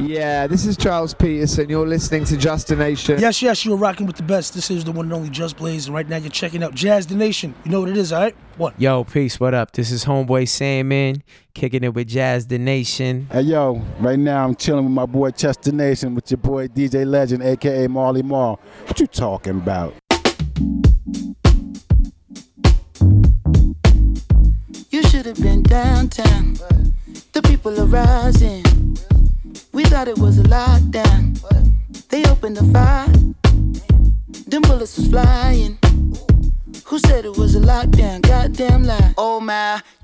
Yeah, this is Charles Peterson. You're listening to Destination. Yes, yes, you're rocking with the best. This is the one and only Just Blaze, and right now you're checking out Destination. You know what it is, all right? What? Yo, peace. What up? This is Homeboy Sandman, kicking it with Destination. Hey, yo, right now I'm chilling with my boy Chester Nation with your boy DJ Legend, aka Marley Marl. What you talking about? You should have been downtown. The people are rising. We thought it was a lockdown. They opened the fire. Them bullets was flying. Who said it was a lockdown? Goddamn lie. Oh my,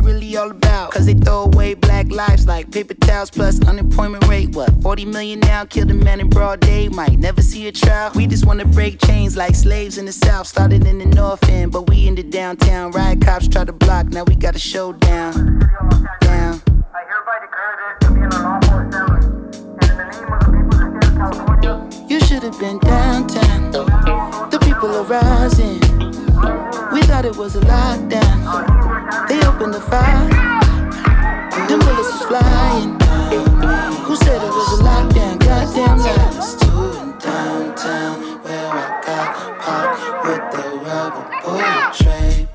really all about? Cause they throw away black lives like paper towels plus unemployment rate. What, 40 million now? Killed a man in broad day, might never see a trial. We just wanna break chains like slaves in the south. Started in the north end, but we in the downtown. Riot cops try to block, now we got a showdown. Down. You should have been downtown. The people are rising. We thought it was a lockdown. They opened the fire. Them bullets was flying. Who said it was a lockdown? Goddamn lies. Downtown, where I got popped with the rubber bullet tray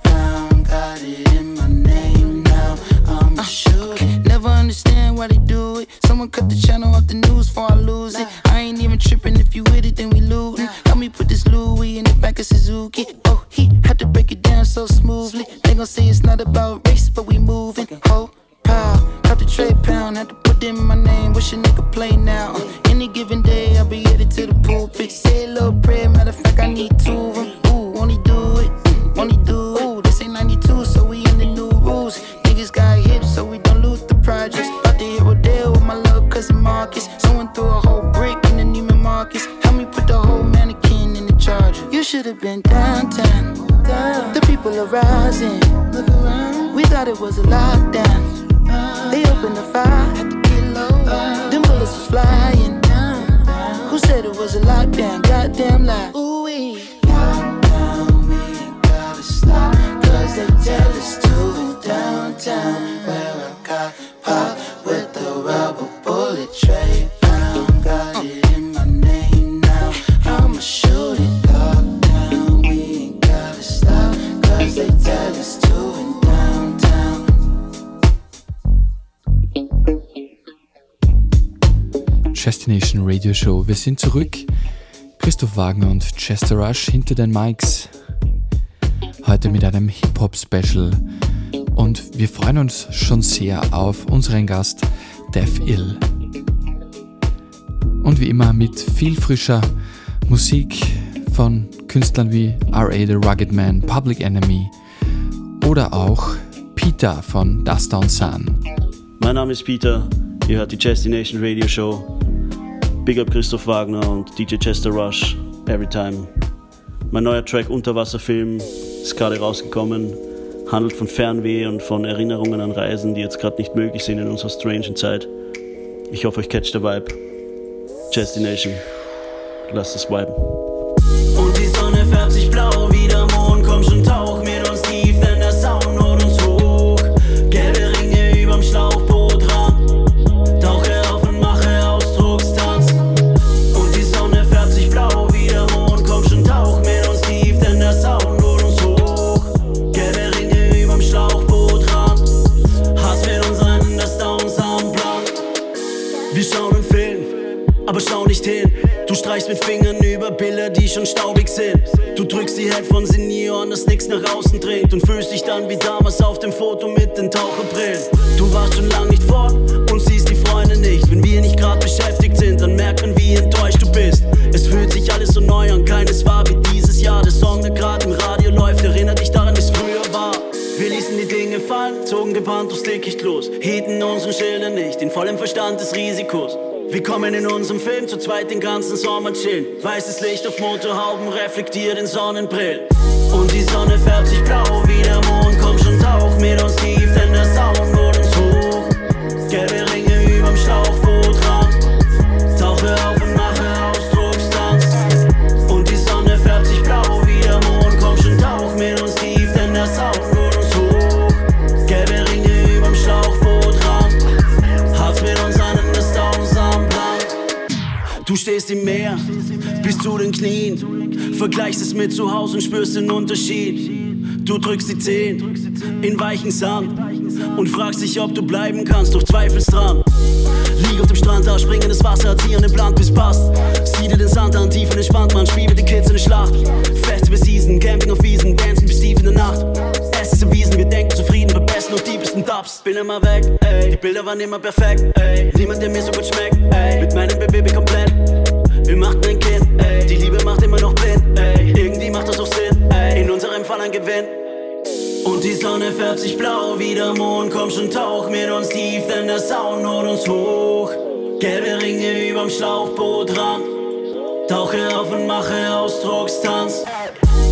understand why they do it. Someone cut the channel off the news before I lose it. I ain't even tripping if you with it, then we lootin'. Help me put this Louis in the back of Suzuki. Oh, he had to break it down so smoothly. They gon' say it's not about race, but we moving. Ho, pow, got the tray pound, had to put in my name. Wish a nigga play now. Any given day, I'll be headed to the pulpit. Say a little prayer, matter of fact, I need two of them. Ooh, only do it, mm, only do it. Marcus. Someone threw a whole brick in the Neiman Marcus. Help me put the whole mannequin in the charger. You should have been downtown. The people are rising. Look around. We thought it was a lockdown. Uh-huh. They opened the fire. Uh-huh. Them bullets was flying. Uh-huh. Who said it was a lockdown? Goddamn lie. Ooh wee. Lockdown, we gotta stop. Cause they tell us to downtown. Where Destination Radio Show. Wir sind zurück. Christoph Wagner und Chester Rush hinter den Mics. Heute mit einem Hip-Hop-Special. Und wir freuen uns schon sehr auf unseren Gast Def Ill. Und wie immer mit viel frischer Musik von Künstlern wie R.A. The Rugged Man, Public Enemy oder auch Peter von Dust Down Sun. Mein Name ist Peter, ihr hört die Destination Radio Show. Big up Christoph Wagner und DJ Chester Rush, Everytime. Mein neuer Track Unterwasserfilm ist gerade rausgekommen, handelt von Fernweh und von Erinnerungen an Reisen, die jetzt gerade nicht möglich sind in unserer strangen Zeit. Ich hoffe, euch catcht der Vibe. Destination, lasst es viben. Und die Sonne färbt sich blau Mit Fingern über Bilder, die schon staubig sind. Du drückst die Headphones in ihr Ohren, dass nichts nach außen dringt. Und fühlst dich dann wie damals auf dem Foto mit den Taucherbrillen. Du warst schon lang nicht fort und siehst die Freunde nicht. Wenn wir nicht gerade beschäftigt sind, dann merkt man, wie enttäuscht du bist. Es fühlt sich alles so neu an, keines war wie dieses Jahr. Der Song, der gerade im Radio läuft, erinnert dich daran, wie es früher war. Wir ließen die Dinge fallen, zogen gewarnt durchs Dickicht los, hielten unseren Schilder nicht, in vollem Verstand des Risikos. Wir kommen in unserem Film zu zweit den ganzen Sommer chillen. Weißes Licht auf Motorhauben reflektiert in Sonnenbrillen. Und die Sonne färbt sich blau wie der Mond. Komm schon, tauch mit uns tief, denn der Sound Knien. Vergleichst es mit zu Hause und spürst den Unterschied. Du drückst die Zehen in weichen Sand und fragst dich, ob du bleiben kannst, doch zweifelst dran. Lieg auf dem Strand, da springendes Wasser, erziehen den Plan bis passt. Sieh dir den Sand an, tief und entspannt, man spiel mit den Kids in der Schlacht. Festival Season, Camping auf Wiesen, Dancing bis tief in der Nacht. Es ist Wiesen, wir denken zufrieden, wir besten und diebsten Dubs. Bin immer weg, ey, die Bilder waren immer perfekt, ey. Niemand, der mir so gut schmeckt, ey. Mit meinem Baby komplett. Wir machten ein Kind, ey. Macht immer noch blind, ey. Irgendwie macht das auch Sinn, ey. In unserem Fall ein Gewinn. Und die Sonne färbt sich blau wie der Mond. Komm schon, tauch mit uns tief, denn der Sound holt uns hoch. Gelbe Ringe überm Schlauchbootrand. Tauche auf und mache Ausdruckstanz.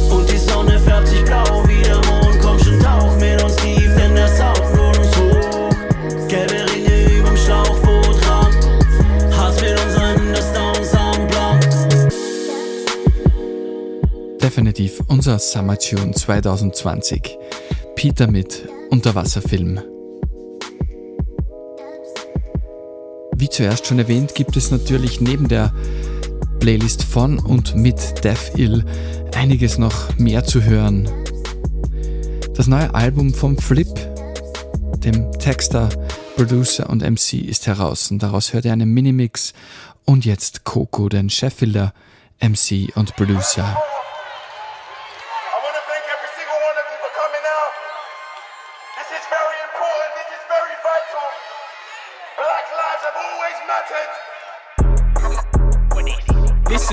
Und die Sonne färbt sich blau wie der Mond. Definitiv unser Summer Tune 2020. Peter mit Unterwasserfilm. Wie zuerst schon erwähnt, gibt es natürlich neben der Playlist von und mit Death Ill einiges noch mehr zu hören. Das neue Album vom Flip, dem Texter, Producer und MC, ist heraus und daraus hört ihr einen Minimix und jetzt Coco, den Sheffielder MC und Producer.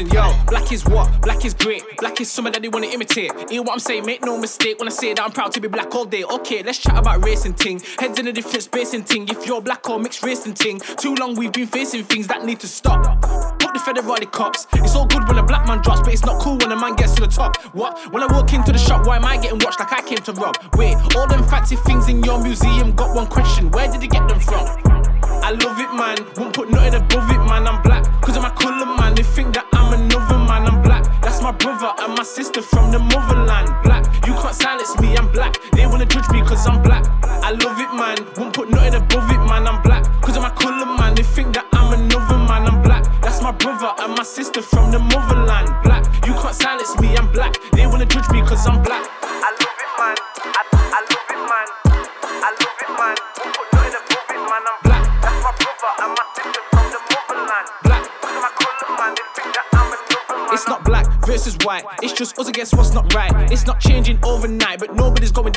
Listen, yo, black is what? Black is great. Black is something that they wanna imitate. Hear what I'm saying? Make no mistake when I say that I'm proud to be black all day. Okay, let's chat about racing ting. Heads in a different space and ting. If you're black or mixed racing ting. Too long we've been facing things that need to stop. Put the federale cops. It's all good when a black man drops, but it's not cool when a man gets to the top. What? When I walk into the shop, why am I getting watched like I came to rob? Wait, all them fancy things in your museum got one question. Where did you get them from? I love it, man. Won't put nothing above it, man. I'm black. Cause of my colour,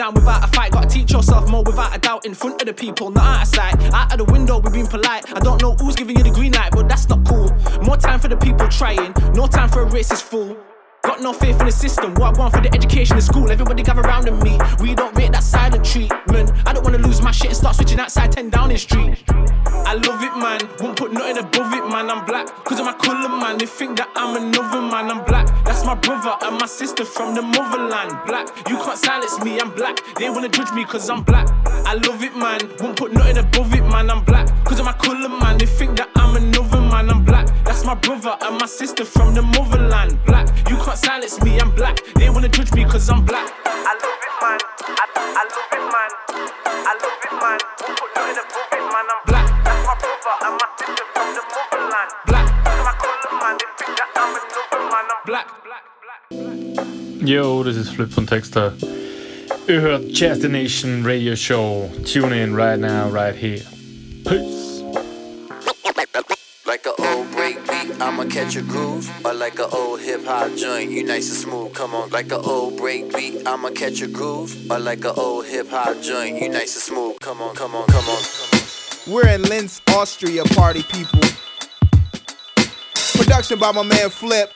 down without a fight. Gotta teach yourself more without a doubt in front of the people, not out of sight. Out of the window, we're being polite. I don't know who's giving you the green light, but that's not cool. More time for the people trying, no time for a racist fool. Got no faith in the system. What I want for the education in school. Everybody gather round and me. We don't rate that silent treatment. I don't wanna lose my shit and start switching outside 10 Downing Street. I love it, man. Won't put nothing above it, man. I'm black. Cause of my colour, man. They think that I'm another man. I'm black. That's my brother and my sister from the motherland. Black. You can't silence me, I'm black. They wanna judge me cause I'm black. I love it, man. Won't put nothing above it, man. I'm black. Cause of my colour, man. They think that I'm another man. I'm black. That's my brother and my sister from the motherland. Black. You can't silence me, I'm black. They wanna judge me cause I'm black. I love it, man. I, I love it, man. I love it, man. Won't put nothing above it, man. I'm Black. That's my brother and my sister from the motherland. Black. Look at my colour, man. They think that I'm another man. I'm Black. Yo, this is Flip von Texta. Ihr hört Destination Radio Show. Tune in right now, right here. Peace. Like a old break beat, I'ma catch a groove. Or like a old hip hop joint, you nice and smooth. Come on, like a old break beat, I'ma catch a groove. Or like a old hip hop joint, you nice and smooth. Come on, come on, come on. We're in Linz, Austria, party people. Production by my man Flip.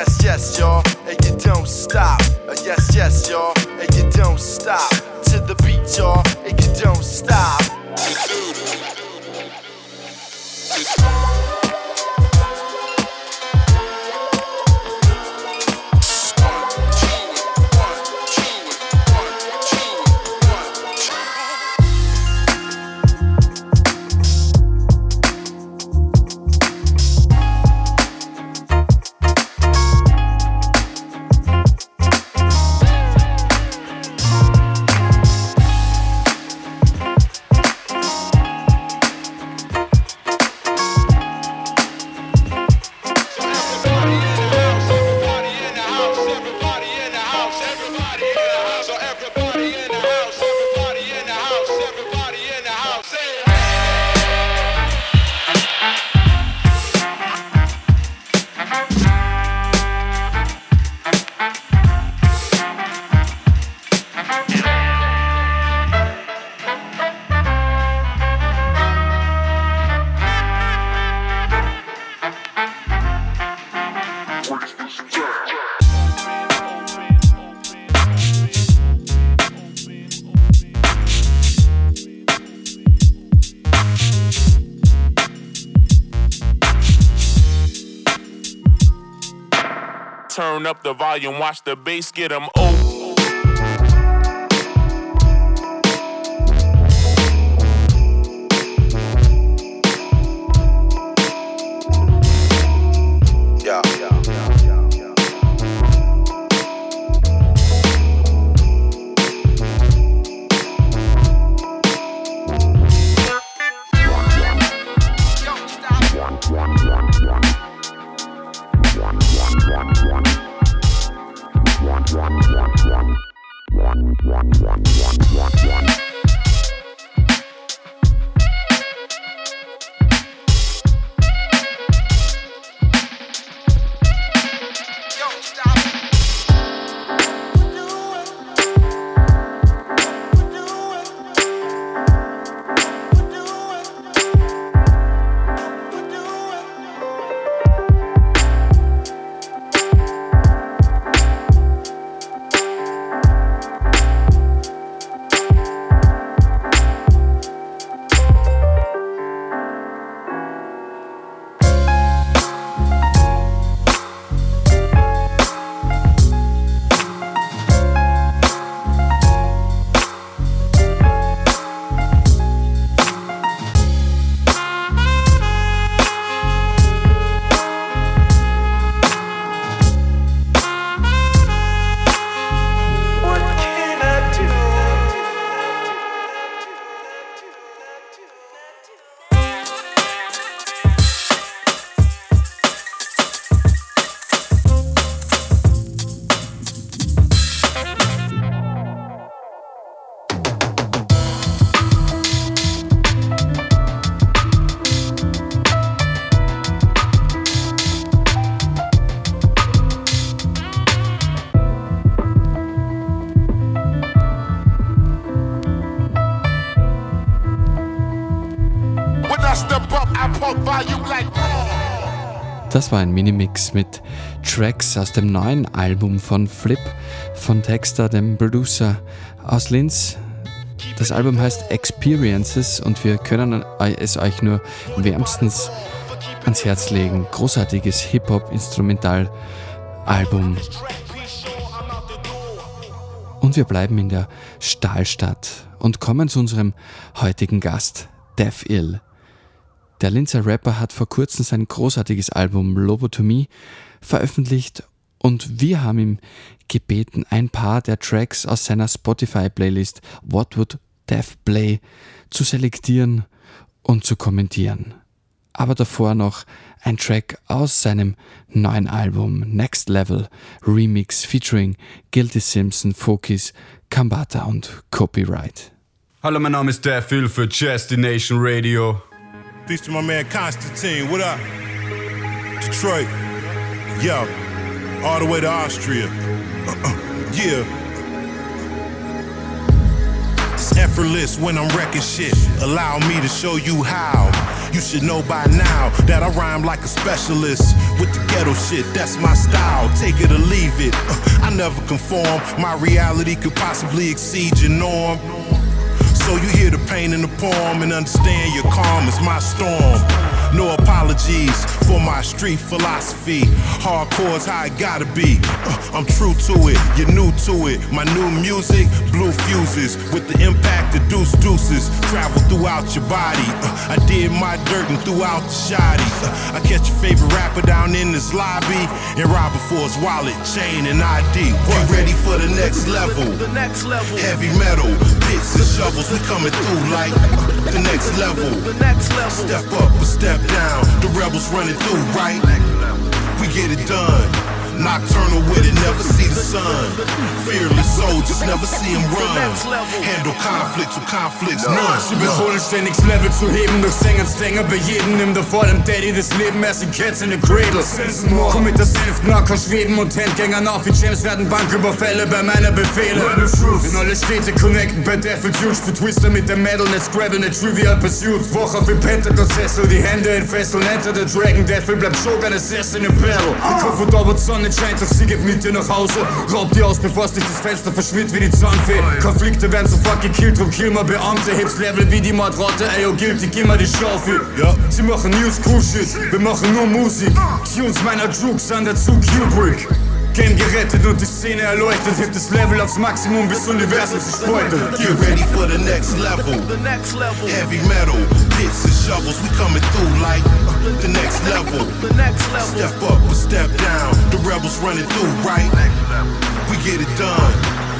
Yes, yes, y'all, and you don't stop. Uh, yes, yes, y'all, and you don't stop. Volume, watch the bass get them War ein Minimix mit Tracks aus dem neuen Album von Flip, von Texter, dem Producer aus Linz. Das Album heißt Experiences und wir können es euch nur wärmstens ans Herz legen. Großartiges Hip-Hop-Instrumental-Album. Und wir bleiben in der Stahlstadt und kommen zu unserem heutigen Gast, Dev Ill. Der Linzer Rapper hat vor kurzem sein großartiges Album Lobotomie veröffentlicht und wir haben ihm gebeten, ein paar der Tracks aus seiner Spotify-Playlist What Would Dev Play zu selektieren und zu kommentieren. Aber davor noch ein Track aus seinem neuen Album Next Level Remix featuring Guilty Simpson, Focus, Kambata und Copyright. Hallo, mein Name ist Dave Phil für Destination Radio. Peace to my man Constantine. What up? Detroit. Yo. All the way to Austria. yeah. It's effortless when I'm wrecking shit. Allow me to show you how. You should know by now that I rhyme like a specialist. With the ghetto shit, that's my style. Take it or leave it. I never conform. My reality could possibly exceed your norm. So you hear the pain in the poem and understand your calm is my storm. No apologies for my street philosophy. Hardcore is how it gotta be. Uh, I'm true to it, you're new to it. My new music, blue fuses. With the impact of deuce deuces, travel throughout your body. Uh, I did my dirt and throughout the shoddy. Uh, I catch your favorite rapper down in this lobby and rob before his wallet, chain, and ID. What? Get ready for the next level. The next level. Heavy metal, picks and shovels, coming through like the next level. The next level. Step up or step down, the rebels running through, right? We get it done. Nocturnal with it, never see the sun. Fearless soldiers, never see him run. Handle conflicts with conflicts, none. Sie betonen ständig das Level zu heben durch Sängerstänger bei jedem nimm da vor dem Daddy das Leben erst in Cats in the Cradle Komm mit der Senft nach, kann schweben und Handgänger nach wie James werden Banküberfälle bei meiner Befehle In alle Städte connecten bei Devil Tunes für Twister mit dem Metal, nicht Scrabble, nicht Trivial Pursuit Woche für Pentagon Sessel, die Hände in Fesseln Enter the Dragon, Devil bleibt schon ein Assassin im Battle Die komfortabel Sonne scheint, doch sie geht mit dir nach Hause. Raubt dir aus, bevor durch das Fenster verschwindet wie die Zahnfee. Konflikte werden sofort gekillt, drum kill mal Beamte. Hebst Level wie die Mordratte, ey oh guilty, gib mal die Schaufel. Ja. Sie machen News, cool shit, wir machen nur Musik. Tunes meiner Jukes an dazu Kubrick Game gerettet und die Szene erleuchtet Hebt das Level aufs Maximum bis Universum sich spaltet Get ready for the next level. The next level. Heavy metal, picks and shovels, we coming through like the next level. The next level. Step up or step down, the rebels running through, right? We get it done.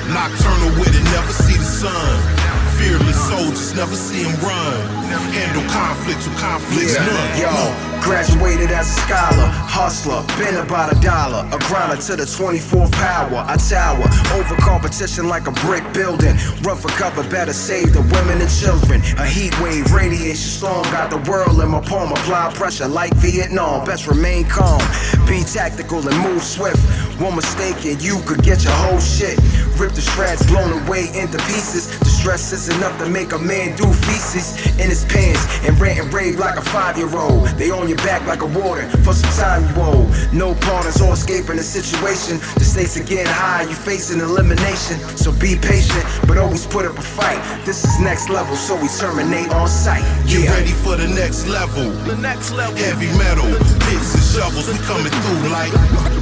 Nocturnal with it, never see the sun. Fearless soldiers, never see him run. Never handle conflicts with conflicts, none. Yo, graduated as a scholar, hustler, been about a dollar, a grinder to the 24th power. I tower over competition like a brick building. Run for cover, better save the women and children. A heat wave, radiation storm, got the world in my palm. Apply pressure like Vietnam. Best remain calm, be tactical and move swift. One mistake and you could get your whole shit. Rip the shreds, blown away into pieces. The stress is enough to make a man do feces in his pants and rant and rave like a five year old. They on your back like a warden for some time you owe. No partners or escaping the situation. The stakes are getting high, you facing elimination. So be patient, but always put up a fight. This is next level, so we terminate on sight. Get ready for the next level. The next level. Heavy metal, picks and shovels, we coming through like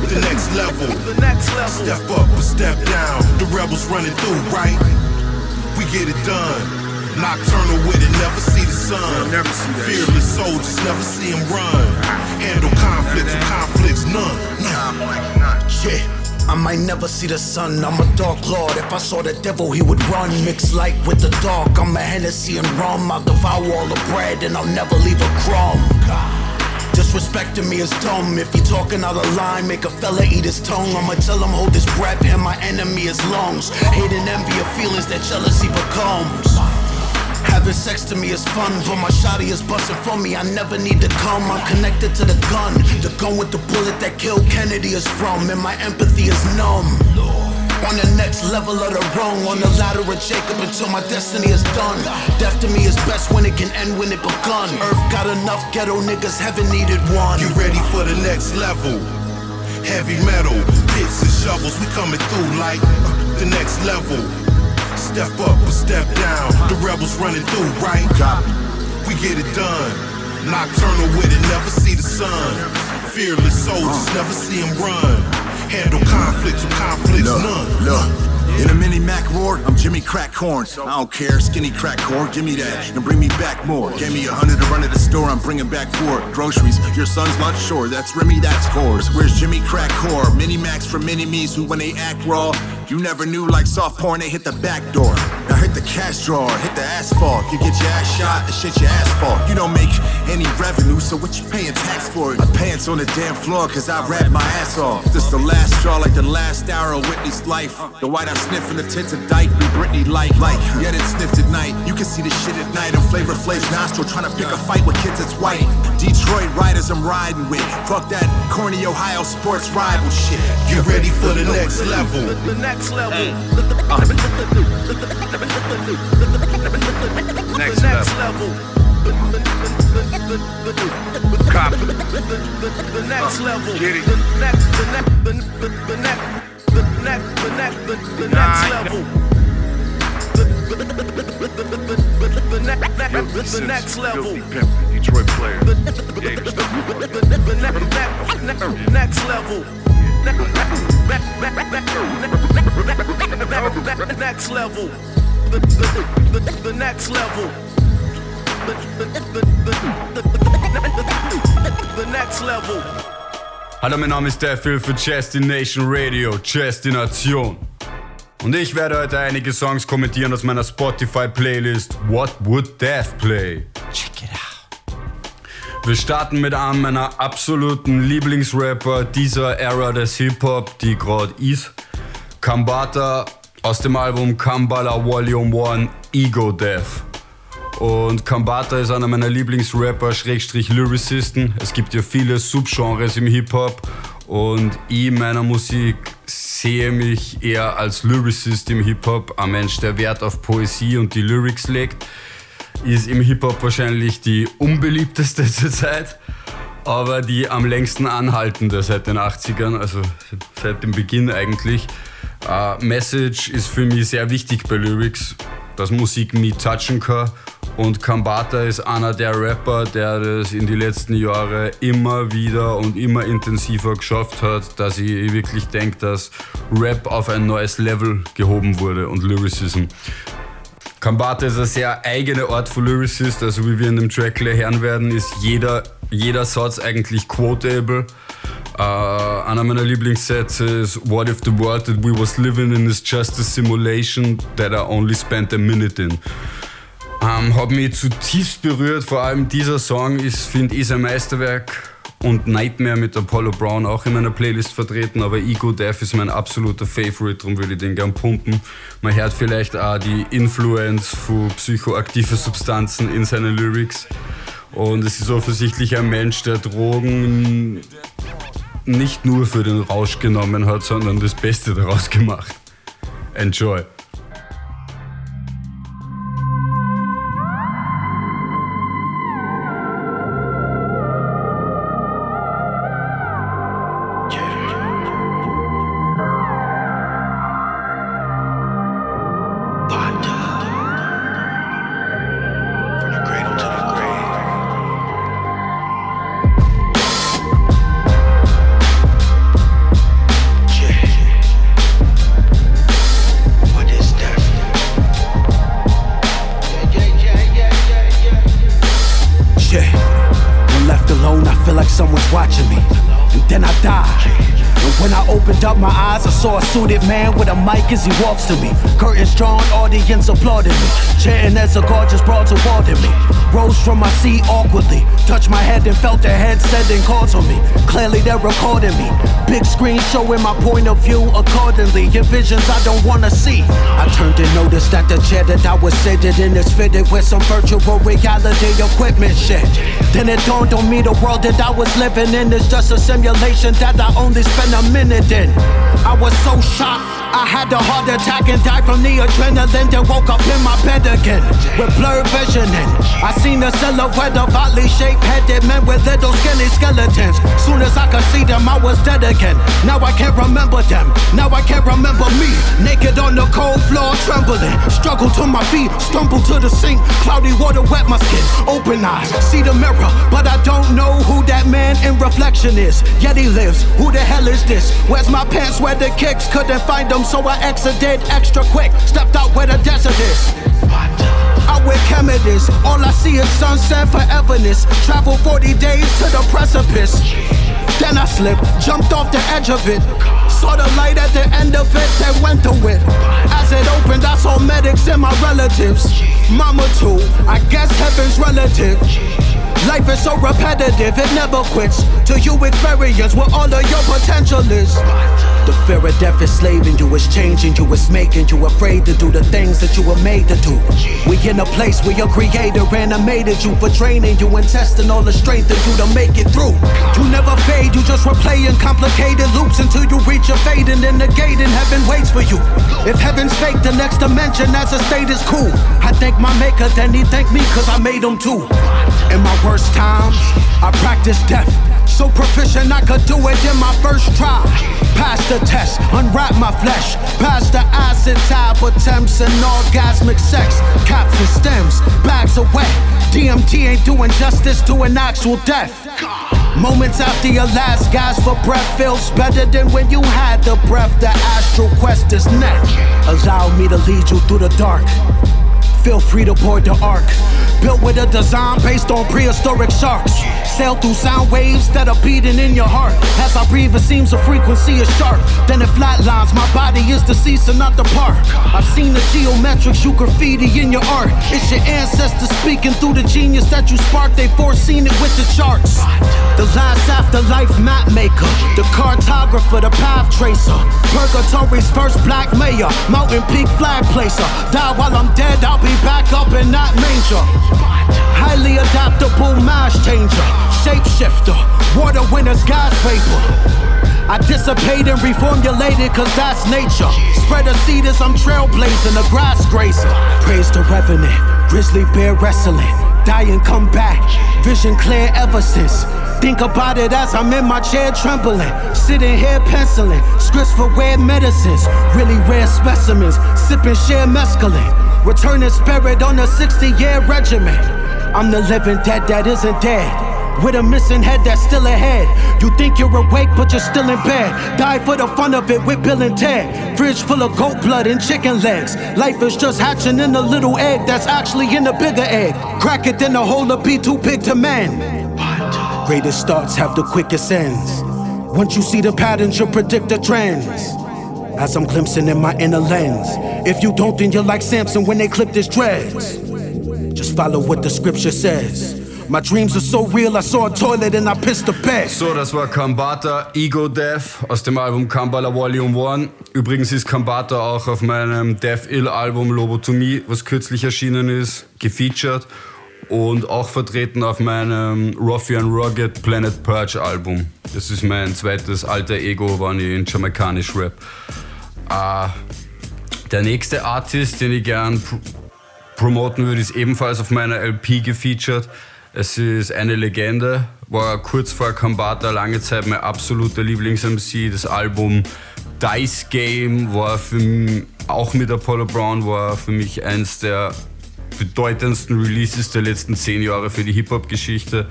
the next level. The next level. Step up or step down, the rebels running through, right? We get it done. Nocturnal with it, never see the sun. Never see that Fearless soldiers, never see him run. Handle conflicts with conflicts, none. Yeah. I might never see the sun, I'm a dark lord. If I saw the devil, he would run. Mix light with the dark. I'm a Hennessy and rum. I'll devour all the bread and I'll never leave a crumb. Disrespecting me is dumb. If you talking out of line, make a fella eat his tongue. I'ma tell him hold his breath, and my enemy is lungs. Hate and envy are feelings that jealousy becomes. Having sex to me is fun, but my shotty is busting for me. I never need to come. I'm connected to the gun. The gun with the bullet that killed Kennedy is from, and my empathy is numb. On the next level of the rung, on the ladder of Jacob until my destiny is done. Death to me is best when it can end when it begun. Earth got enough ghetto niggas, heaven needed one. You ready for the next level. Heavy metal, picks and shovels, we coming through like uh, the next level. Step up or step down, the rebels running through, right? We get it done. Nocturnal with it, never see the sun. Fearless soldiers, never see him run. Handle conflicts with conflicts, Look, none. look. In a mini Mac roar, I'm Jimmy Crack Corn. I don't care, skinny crack core, give me that and bring me back more. Gave me a hundred to run to the store, I'm bringing back four groceries. Your son's lunch, sure, that's Remy, that's scores. Where's Jimmy Crack Core? Mini Max for mini me's who, when they act raw, you never knew like soft porn, they hit the back door. Now hit the cash drawer, hit the asphalt. You get your ass shot, the shit your asphalt. You don't make any revenue, so what you paying tax for? My pants on the damn floor, cause I rap my ass off. This the last straw, like the last hour of Whitney's life. The white I sniff sniffing the tits of dyke, be Britney like, like. Yet it sniffed at night. You can see the shit at night. And Flavor Flav's nostril trying to pick a fight with kids that's white. Detroit riders I'm riding with. Fuck that corny Ohio sports rival shit. Get ready for. The next level. Next The next level. Cop. The next level. Get it. The next, the next, the the the next, the next, the next, the the next level. The the the next, the next level. Detroit player. The next, next level. Next level. The the the the next level. The next level. Hallo, mein Name ist Devil für Destination Radio, Destination. Und ich werde heute einige Songs kommentieren aus meiner Spotify-Playlist What Would Death Play? Check it out. Wir starten mit einem meiner absoluten Lieblingsrapper dieser Era des Hip-Hop, die gerade ist. Kambata aus dem Album Kambala Volume 1 Ego Death. Und Kambata ist einer meiner Lieblingsrapper, Schrägstrich Lyricisten. Es gibt ja viele Subgenres im Hip-Hop und ich in meiner Musik sehe mich eher als Lyricist im Hip-Hop, ein Mensch, der Wert auf Poesie und die Lyrics legt. Ist im Hip-Hop wahrscheinlich die unbeliebteste zurzeit, aber die am längsten anhaltende seit den 80ern, also seit dem Beginn eigentlich. Uh, Message ist für mich sehr wichtig bei Lyrics, dass Musik mich touchen kann. Und Kambata ist einer der Rapper, der das in den letzten Jahren immer wieder und immer intensiver geschafft hat, dass ich wirklich denke, dass Rap auf ein neues Level gehoben wurde und Lyricism. Kambata ist eine sehr eigene Art von Lyricist, also wie wir in dem Track hören werden, ist jeder, jeder Satz eigentlich quotable. Uh, einer meiner Lieblingssätze ist What if the world that we was living in is just a simulation that I only spent a minute in. Um, hat mich zutiefst berührt, vor allem dieser Song ist, finde ich, ein Meisterwerk und Nightmare mit Apollo Brown auch in meiner Playlist vertreten, aber Ego Death ist mein absoluter Favorite, darum würde ich den gern pumpen. Man hört vielleicht auch die Influence von psychoaktiven Substanzen in seinen Lyrics und es ist offensichtlich ein Mensch, der Drogen nicht nur für den Rausch genommen hat, sondern das Beste daraus gemacht. Enjoy. As he walks to me. Curtains drawn, audience applauding me. Chanting as a gorgeous broad towarding me. Rose from my seat awkwardly. Touched my head and felt their head sending calls on me. Clearly they're recording me. Big screen showing my point of view accordingly. In visions I don't wanna see. I turned and noticed that the chair that I was sitting in is fitted with some virtual reality equipment shit. Then it dawned on me the world that I was living in is just a simulation that I only spent a minute in. I was so shocked. I had a heart attack and died from the adrenaline. Then woke up in my bed again with blurred visioning. I seen a silhouette of oddly shaped headed men with little skinny skeletons. Soon as I could see them, I was dead again. Now I can't remember them. Now I can't remember me. Naked on the cold floor, trembling. Struggle to my feet, stumble to the sink. Cloudy water wet my skin. Open eyes, see the mirror, but I don't know who that man in reflection is. Yet he lives. Who the hell is this? Where's my pants? Where the kicks? Couldn't find them, so I exited extra quick. Stepped out where the desert is. Out where Kemet is, all I see is sunset foreverness. Travel 40 days to the precipice. Then I slipped, jumped off the edge of it. Saw the light at the end of it, then went to it. As it opened, I saw medics and my relatives. Mama too, I guess heaven's relative. Life is so repetitive, it never quits. Till you experience what all of your potential is. The fear of death is slaving you, it's changing you, it's making you afraid to do the things that you were made to do. We in a place where your creator animated you for training you and testing all the strength in you to make it through. You never fade, you just replaying complicated loops until you reach a fading and negating. Heaven waits for you. If heaven's fake, the next dimension as a state is cool. I thank my maker, then he thank me cause I made him too. In my worst times, I practice death. So proficient I could do it in my first try. Pass the test, unwrap my flesh. Pass the acid tab attempts and orgasmic sex. Caps and stems, bags of wet. DMT ain't doing justice to an actual death. Moments after your last gasp for breath feels better than when you had the breath. The astral quest is next. Allow me to lead you through the dark. Feel free to board the ark. Built with a design based on prehistoric sharks. Sail through sound waves that are beating in your heart. As I breathe, it seems a frequency is sharp. Then it flatlines, my body is deceased not the part. I've seen the geometrics you graffiti in your art. It's your ancestors speaking through the genius that you sparked. They foreseen it with the charts. The last afterlife map maker, the cartographer, the path tracer. Purgatory's first black mayor, mountain peak flag placer. Die while I'm dead, I'll be back up in that manger. Highly adaptable mass changer, shapeshifter, water winners, gas vapor. I dissipate and reformulate it cause that's nature. Spread a seed as I'm trailblazing, a grass grazer. Praise the revenant, grizzly bear wrestling. Die and come back, vision clear ever since. Think about it as I'm in my chair trembling. Sitting here penciling, scripts for rare medicines. Really rare specimens, sipping share mescaline. Returning spirit on a 60 year regimen. I'm the living dead that isn't dead. With a missing head that's still ahead. You think you're awake, but you're still in bed. Die for the fun of it with Bill and Ted. Fridge full of goat blood and chicken legs. Life is just hatching in a little egg that's actually in a bigger egg. Crack it, then the hole will be too big to mend. Greatest starts have the quickest ends. Once you see the patterns, you'll predict the trends. As I'm glimpsing in my inner lens. If you don't, then you're like Samson when they clipped his dreads. Just follow what the scripture says. My dreams are so real, I saw a toilet and I pissed the bed. So, das war Kambata Ego Death aus dem Album Kambala Volume 1. Übrigens ist Kambata auch auf meinem Death Ill Album Lobotomie, was kürzlich erschienen ist, gefeatured und auch vertreten auf meinem Ruffian Rugged Planet Purge Album. Das ist mein zweites alter Ego, wann ich in jamaikanisch rap. Äh, der nächste Artist, den ich gern pr promoten würde, ist ebenfalls auf meiner LP gefeatured. Es ist eine Legende, war kurz vor Kambata lange Zeit mein absoluter Lieblings-MC. Das Album Dice Game war für mich, auch mit Apollo Brown, war für mich eins der bedeutendsten Releases der letzten zehn Jahre für die Hip-Hop-Geschichte.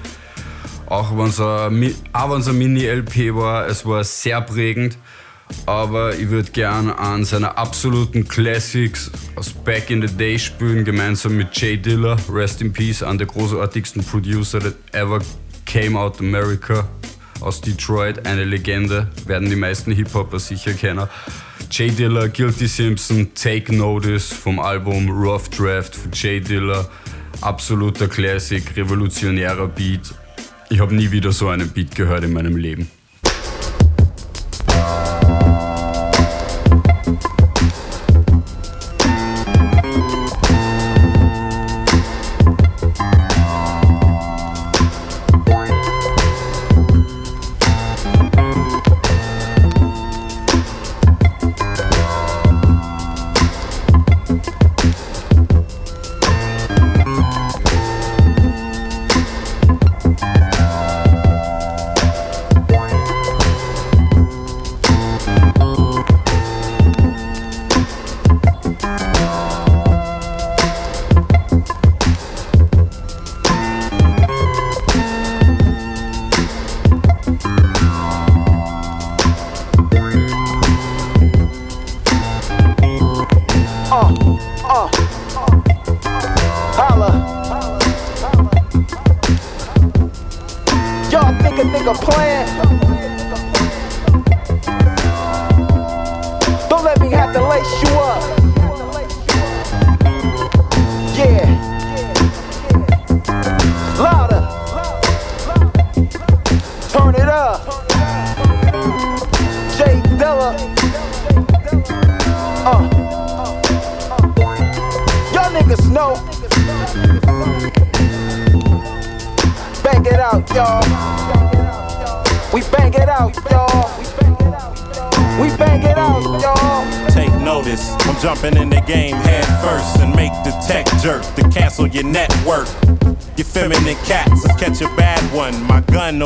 Auch wenn es ein Mini-LP war, es war sehr prägend. Aber ich würde gern an seiner absoluten Classics aus Back in the Day spielen, gemeinsam mit Jay Diller, Rest in Peace, an der großartigsten Producer that ever came out America aus Detroit, eine Legende, werden die meisten Hip-Hopper sicher kennen. Jay Diller, Guilty Simpson, Take Notice vom Album Rough Draft von Jay Diller, absoluter Classic, revolutionärer Beat. Ich habe nie wieder so einen Beat gehört in meinem Leben.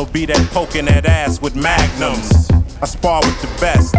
Be that poking that ass with magnums. I spar with the best,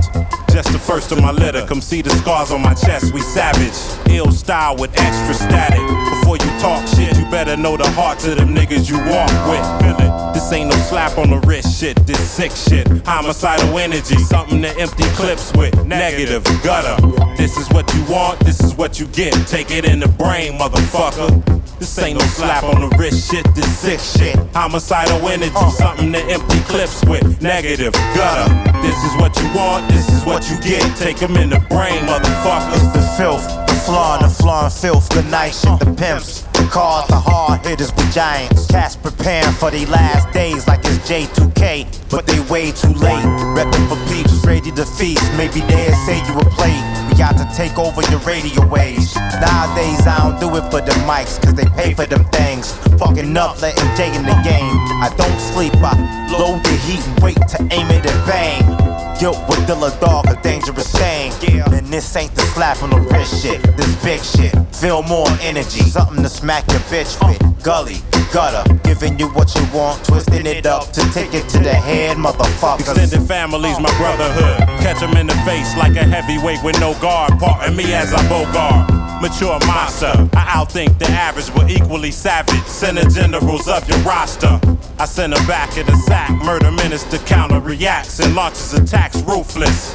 just the first of my litter. Come see the scars on my chest, we savage. Ill style with extra static. Before you talk shit, you better know the hearts of them niggas you walk with. Feel it? This ain't no slap on the wrist shit, this sick shit. Homicidal energy, something to empty clips with. Negative, gutter. This is what you want, this is what you get. Take it in the brain, motherfucker. This ain't no slap on the wrist shit, this sick shit. Homicidal energy, uh. something to empty clips with. Negative, gutter. This is what you want, this is what you get. Take them in the brain, motherfucker. It's the filth, the flaw, the flaw and filth. Good night shit, the pimps. Cars, the hard hitters with giants. Cats preparing for their last days like it's J2K, but they way too late. Reppin' for peeps, ready to feast. Maybe they'll say you a play. We got to take over your radio waves. Nowadays, I don't do it for the mics, cause they pay for them things. Fucking up, letting Jay in the game. I don't sleep, I load the heat and wait to aim it in bang. Guilt with Dilla Dog, a dangerous thing. And this ain't the slap on the wrist shit, this big shit. Feel more energy, something to smack your bitch with. Gully, gutter, giving you what you want, twisting it up to take it to the head, motherfuckers. Extended families, my brotherhood. Catch 'em in the face like a heavyweight with no guard. Pardon me as I bogart. Mature monster. I outthink the average, but equally savage. Send the generals of your roster. I send them back in the sack. Murder minister counter reacts and launches attacks ruthless.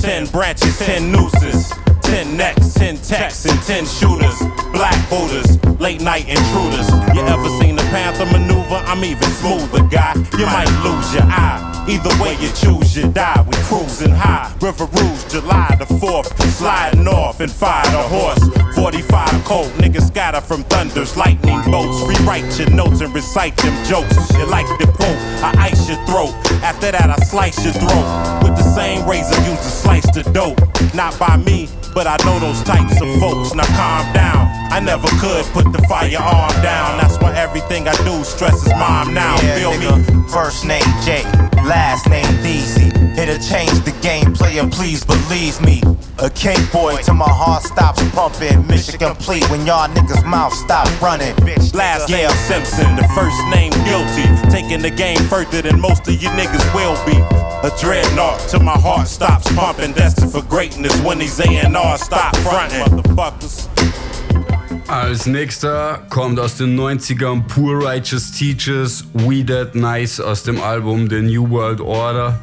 Ten branches, ten nooses. Ten necks, ten texts, and ten shooters. Black Buddhas, late night intruders. You ever seen the Panther maneuver? I'm even smoother, guy. You might lose your eye. Either way you choose, you die. We cruising high. River Rouge, July the 4th. Sliding off and fire a horse. 45 cold, niggas scatter from thunders, lightning bolts. Rewrite your notes and recite them jokes. You like the quote, I ice your throat. After that, I slice your throat. With the same razor used to slice the dope. Not by me, but I know those types of folks. Now calm down. I never could put the firearm down. That's why everything I do stresses mom now. Yeah, Feel me? First name J, last name DZ. It'll change the game, player, please believe me. A king boy till my heart stops pumping. Mission complete when y'all niggas' mouth stop running. Last name Simpson, the first name guilty. Taking the game further than most of you niggas will be. A dreadnought till my heart stops pumping. Destined for greatness when these A&R stop fronting. Motherfuckers. Als nächster kommt aus den 90ern Poor Righteous Teachers, We That Nice aus dem Album The New World Order.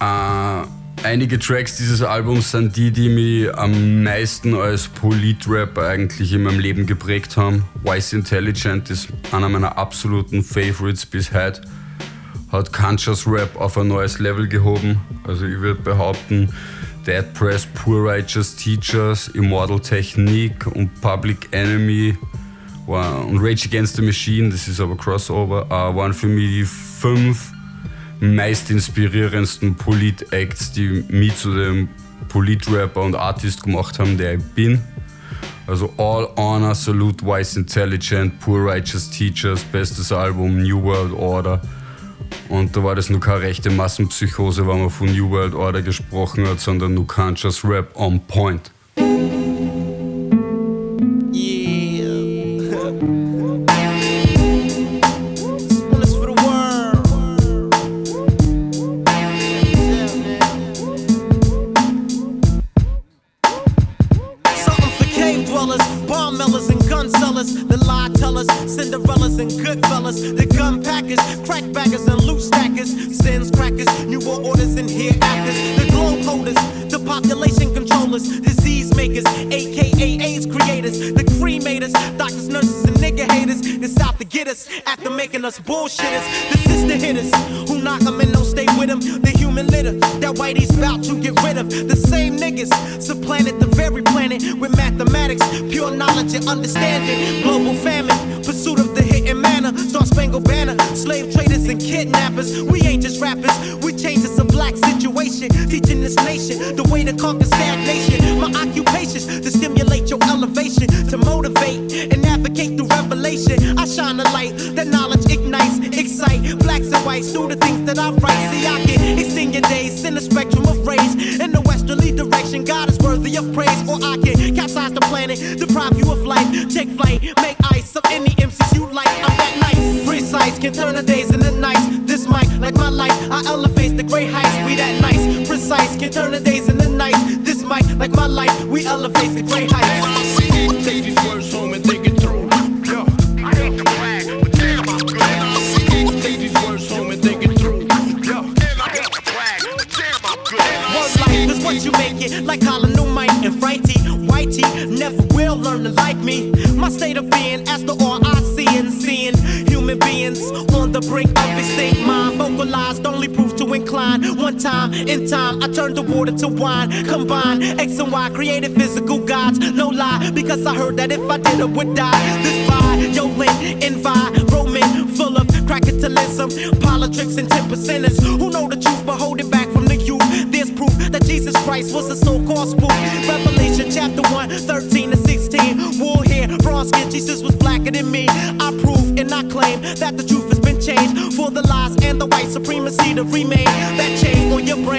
Äh, einige Tracks dieses Albums sind die, die mich am meisten als Polit-Rap eigentlich in meinem Leben geprägt haben. Wise Intelligent ist einer meiner absoluten Favorites bis heute. Hat Conscious Rap auf ein neues Level gehoben. Also ich würde behaupten, Dead Press, Poor Righteous Teachers, Immortal Technique und Public Enemy und Rage Against the Machine, das ist aber Crossover, äh, waren für mich die fünf meist inspirierendsten Polit-Acts, die mich zu dem Polit-Rapper und Artist gemacht haben, der ich bin. Also All Honor, Salute, Wise Intelligent, Poor Righteous Teachers, bestes Album, New World Order. Und da war das nur keine rechte Massenpsychose, weil man von New World Order gesprochen hat, sondern nur Conscious Rap on point.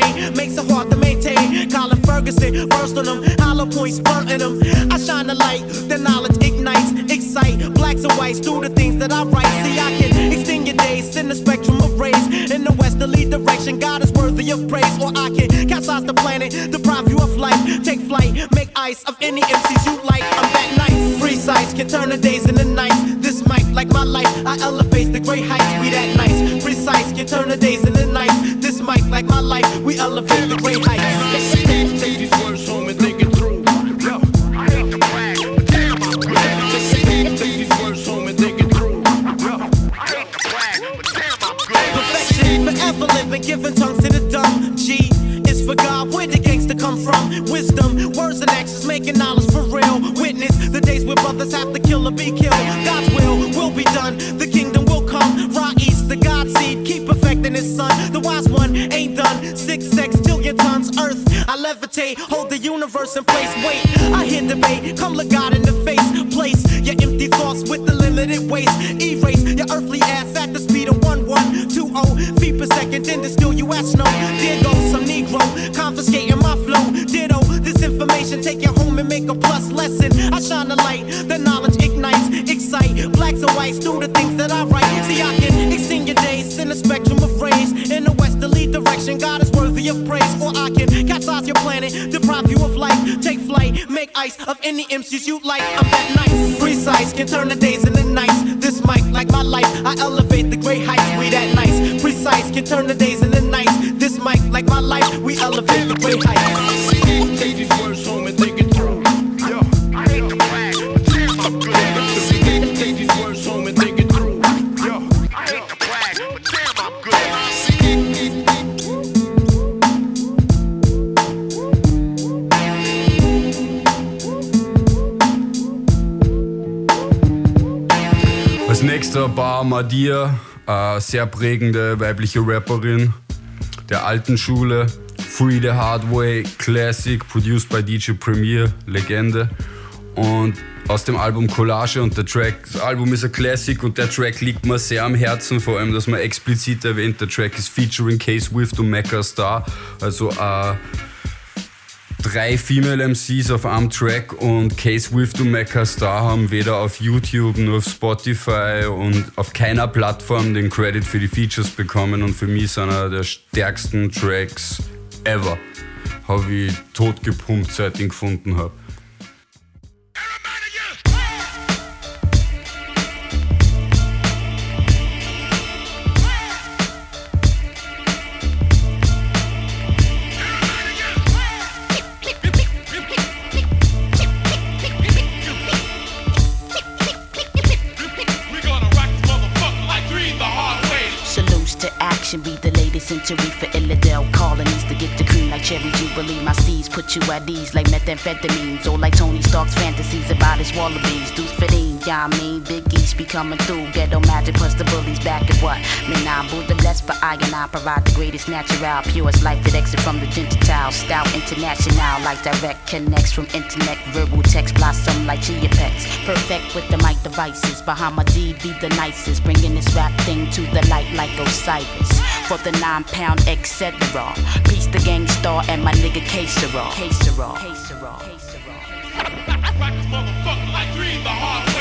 Brain makes it hard to maintain. Colin Ferguson burst on them, hollow points burnt in them. I shine the light, the knowledge ignites, excite blacks and whites do the things that I write. See, I can extend your days in the spectrum of rays. In the westerly direction, God is worthy of praise. Or I can capsize the planet, deprive you of life. Take flight, make ice of any MCs you like. I'm that nice, precise, can turn the days into nights. This mic, like my life, I elevate the great heights. We that nice, precise, can turn the days into nights. Mic, like my life, we elevate the great heights. Levitate, hold the universe in place. Wait, I hear debate, come look ice of any MCs you like. I'm that nice, precise, can turn the days into nights. This mic, like my life, I elevate the great heights. We that nice, precise, can turn the Madia, äh, sehr prägende weibliche Rapperin der alten Schule. Free the Hard Way, Classic, produced by DJ Premier, Legende. Und aus dem Album Collage und der Track, das Album ist ein Classic und der Track liegt mir sehr am Herzen, vor allem, dass man explizit erwähnt, der Track ist featuring K Swift und Mecca Star, also äh, drei Female MCs auf einem Track und K Swift und Mecca Star haben weder auf YouTube noch auf Spotify und auf keiner Plattform den Credit für die Features bekommen und für mich ist einer der stärksten Tracks ever. Habe ich tot gepumpt, seit ich ihn gefunden habe. You ease like methamphetamines. Or like Tony Stark's fantasies about his wallabies. Deuce fitting, yeah, I mean, coming through. Ghetto magic plus the bullies back at what? Man, I'm Buddha blessed, but I and I provide the greatest natural, purest life that exit from the Gentile. Style international, like direct connects from internet, verbal text blossom like chia pets. Perfect with the mic devices. Bahama-D be the nicest, bringing this rap thing to the light like Osiris. For the nine pound etc. Peace the Gang Starr and my nigga K-Serol. K-Serol.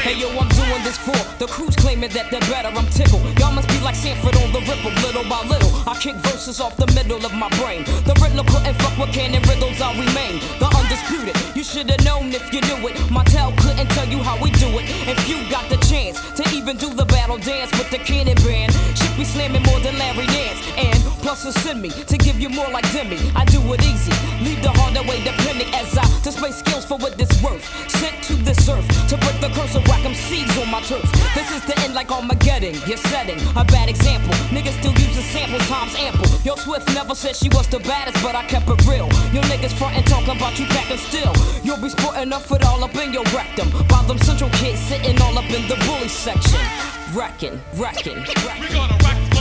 Hey yo, I'm doing this for the crews claiming that they're better. I'm tickled. Y'all must be like Sanford on the ripple, little by little. I kick verses off the middle of my brain. The riddle couldn't fuck with canon riddles. I remain the undisputed. You should've known if you knew it. My tell couldn't tell you how we do it. If you got the chance to even do the battle dance with the cannon band, should be slamming more than Larry Nance. And plus, to send me to give you more like Demi. I do it easy, leave the hard way depending as I display skills for what it's worth. Sent to this earth to break the curse of whack 'em seeds on my turf. This is the end like Armageddon. You're setting a bad example. Niggas still using samples times ample. Yo, Swift never said she was the baddest, but I kept it real. Yo, niggas frontin' talking about you packing still. You'll be sporting up it all up in your rectum. While them central kids sitting all up in the bully section. Wrecking, wrecking, wrecking.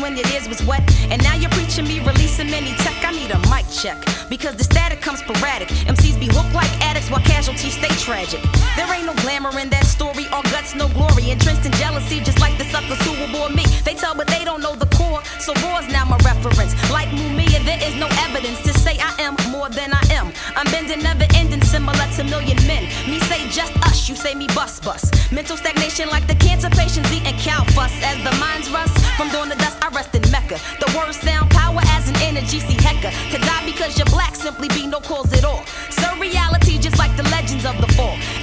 When your ears was wet? And now you're preaching me releasing many tech. I need a mic check because the static comes sporadic. MCs be hooked like addicts while casualties stay tragic. There ain't no glamour in that story, all guts, no glory. Entrenched in jealousy, just like the suckers who will bore me. They tell, but they don't know the core. So war's now my reference. Like Mumia, there is no evidence to say I am more than I am. I'm bending, never ending, similar to million men. Me say just us, you say me bust bust. Mental stagnation like the cancer patients eating cow fuss. As the minds rust from doing the dust,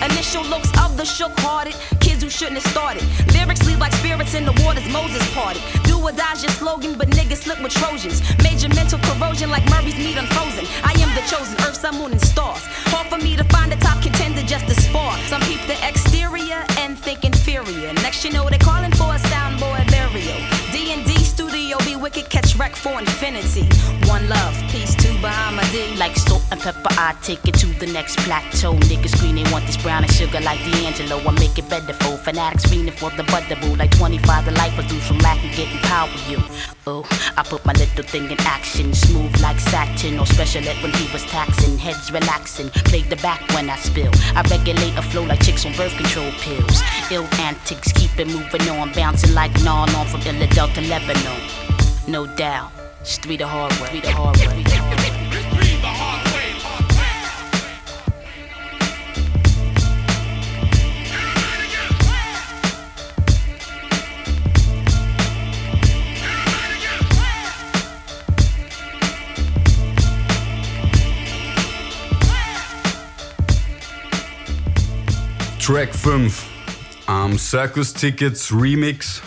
Initial looks of the shook hearted, kids who shouldn't have started. Lyrics leave like spirits in the waters Moses parted. Do or die's your slogan, but niggas slip with Trojans. Major mental corrosion like Murray's meat unfrozen. I am the chosen, earth, sun, moon, and stars. Hard for me to find a top contender just to spar. Some peep the exterior and think inferior. Next you know they're calling for a soundboy burial. D&D studio be wicked, catch wreck for infinity. One love, peace to Bahama-D. Like salt and pepper, I take it to the next plateau. Niggas scream, they want this brown and sugar like D'Angelo. I make it better for fanatics fiending for the butterboo. Like 25, the life produce from lack of getting power. You, oh, I put my little thing in action. Smooth like satin or special ed when he was taxing. Heads relaxing, played the back when I spill. I regulate a flow like chicks on birth control pills. Ill antics, keep it moving on. Bouncing like Non on from Illidale to Lebanon. No doubt, it's three the hard way. Three the hard way. Three the hard way. Track 5 am Circus Tickets Remix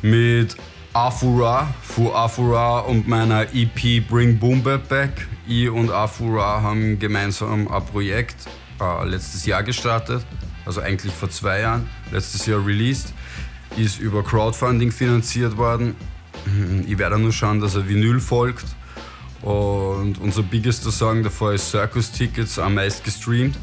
mit Afura, von Afura und meiner EP Bring Boom Bap Back. Ich und Afura haben gemeinsam ein Projekt äh, letztes Jahr gestartet, also eigentlich vor zwei Jahren, letztes Jahr released. Ist über Crowdfunding finanziert worden. Ich werde nur schauen, dass er Vinyl folgt. Und unser biggester Song davor ist Circus Tickets, am meist gestreamt.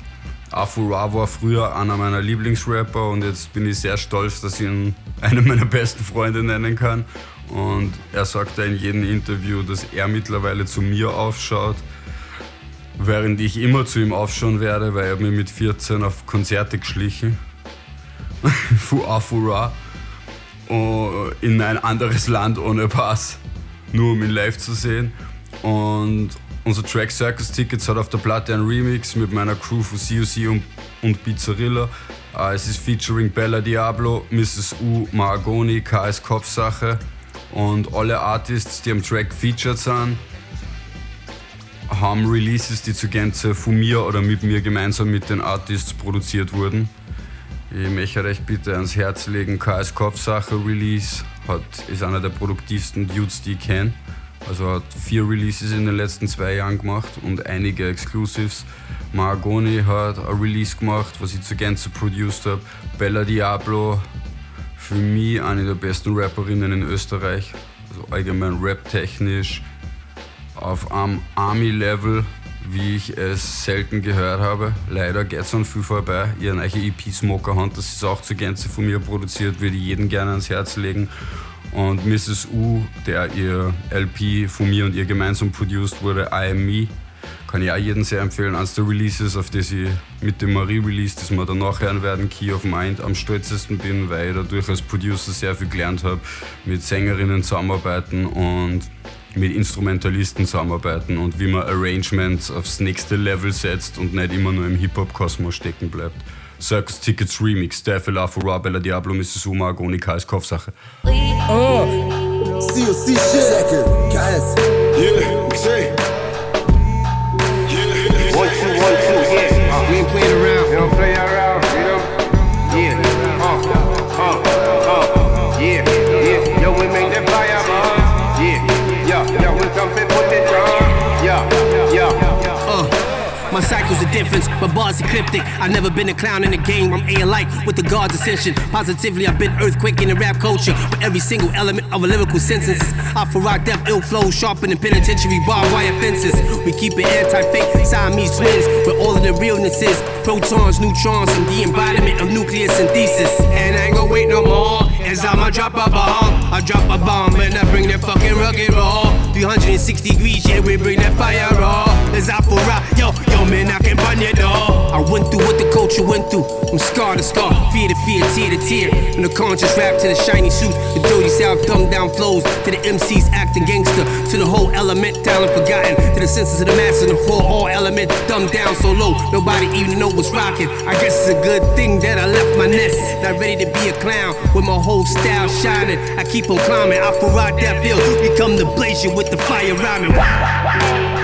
Afura war früher einer meiner Lieblingsrapper und jetzt bin ich sehr stolz, dass ich ihn einen meiner besten Freunde nennen kann. Und er sagt in jedem Interview, dass er mittlerweile zu mir aufschaut, während ich immer zu ihm aufschauen werde, weil er mir mit 14 auf Konzerte geschlichen. Für Afura. In ein anderes Land ohne Pass, nur um ihn live zu sehen. Und unser Track Circus Tickets hat auf der Platte ein Remix mit meiner Crew von COC und, und Pizzarilla. Uh, es ist featuring Bella Diablo, Mrs. U, Maragoni, KS Kopfsache und alle Artists, die am Track featured sind, haben Releases, die zu Gänze von mir oder mit mir gemeinsam mit den Artists produziert wurden. Ich möchte euch bitte ans Herz legen, KS Kopfsache Release hat, ist einer der produktivsten Dudes, die ich kenne. Also hat vier Releases in den letzten zwei Jahren gemacht und einige Exclusives. Maragoni hat ein Release gemacht, was ich zu Gänze produced habe. Bella Diablo, für mich eine der besten Rapperinnen in Österreich. Also allgemein rap-technisch auf einem Army-Level, wie ich es selten gehört habe. Leider geht es an viel vorbei. Ihr neue EP Smoker Hunt, das ist auch zu Gänze von mir produziert, würde ich jedem gerne ans Herz legen. Und Mrs. U, der ihr LP von mir und ihr gemeinsam produced wurde, I Am Me, kann ich auch jedem sehr empfehlen. Eines der Releases, auf das ich mit dem Marie Release, das wir danach hören werden, Key of Mind, am stolzesten bin, weil ich dadurch als Producer sehr viel gelernt habe, mit Sängerinnen zusammenarbeiten und mit Instrumentalisten zusammenarbeiten und wie man Arrangements aufs nächste Level setzt und nicht immer nur im Hip-Hop-Kosmos stecken bleibt. Circus Tickets Remix, Devil Afro Bella Diablo, Mrs. Uma, Agonika ist Kopfsache. Uh. COC shit. Second, guys. Yeah, say. Yeah. A difference, my bars ecliptic. I've never been a clown in the game, I'm A-alike with the God's ascension. Positively, I've been earthquake in the rap culture, with every single element of a lyrical sentence. I for rock death, ill flow, sharper than penitentiary bar wire fences. We keep it anti-fake, Siamese twins, where all of the realness is. Protons, neutrons, and the embodiment of nuclear synthesis. And I ain't gonna wait no more, as I'ma drop a bomb. I drop a bomb and I bring that fucking rugged raw. 360 degrees, yeah, we bring that fire raw. As I for rock, yo, yo, man, I can burn you, dog. I went through what the culture went through. From scar to scar, fear to fear, tear to tear. From the conscious rap to the shiny suit, the dirty south dumbed down flows. To the MCs acting gangster, to the whole element, talent forgotten. To the senses of the masses, and the whole all element dumbed down so low, nobody even know what's rocking. I guess it's a good thing that I left my nest, not ready to be a clown with my whole style shining. I keep on climbing, I for ride that hill, become the blazer with the fire rhyming.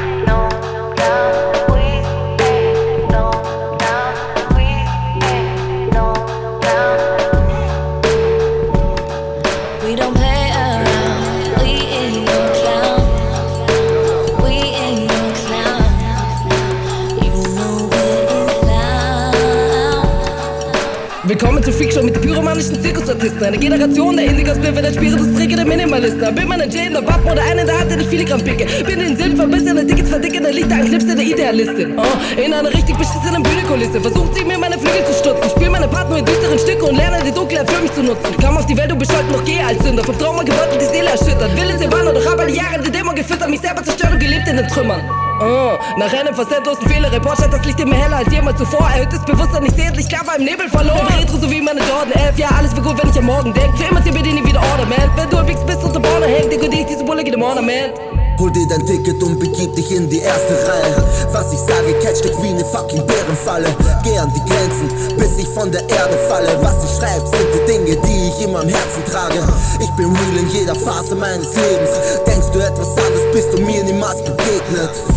Den pyromanischen Zirkusartisten. Eine Generation der Indigos, bin der Spiritustricke der Minimalisten. Bin man ein in der Wappen oder einen in der Hand, der Filigram picke. Bin den Sinn verbissen, der Tickets verdicken, der Lichter an Clips der Idealistin. Oh, in einer richtig beschissenen Bühnenkulisse. Versucht sie mir meine Flügel zu stutzen. Spiel meine Part nur in düsteren Stücke und lerne die Dunkelheit für mich zu nutzen. Kam auf die Welt und bescholten noch gehe als Sünder. Vom Trauma gebeutelt, die Seele erschüttert. Will es waren doch hab alle Jahre die Dämon gefüttert. Mich selber zerstört und gelebt in den Trümmern. Oh, nach einem facettenlosen Fehler, Report scheint das Licht immer heller als jemals zuvor. Erhöhtes Bewusstsein, ich sehe endlich klar war im Nebel verloren. Retro so wie meine Jordan 11, ja, alles wird gut, wenn ich am Morgen denk. Für immer sie bitte nie wieder Ornament. Wenn du ein Wichs bist und der Borne hängt, dekodier ich diese Bulle, geht im Ornament. Hol dir dein Ticket und begib dich in die erste Reihe. Was ich sage, catch dich wie ne fucking Bärenfalle. Geh an die Grenzen, bis ich von der Erde falle. Was ich schreib, sind die Dinge, die ich immer im Herzen trage. Ich bin real in jeder Phase meines Lebens. Denkst du etwas anderes, bist du mir niemals begegnet.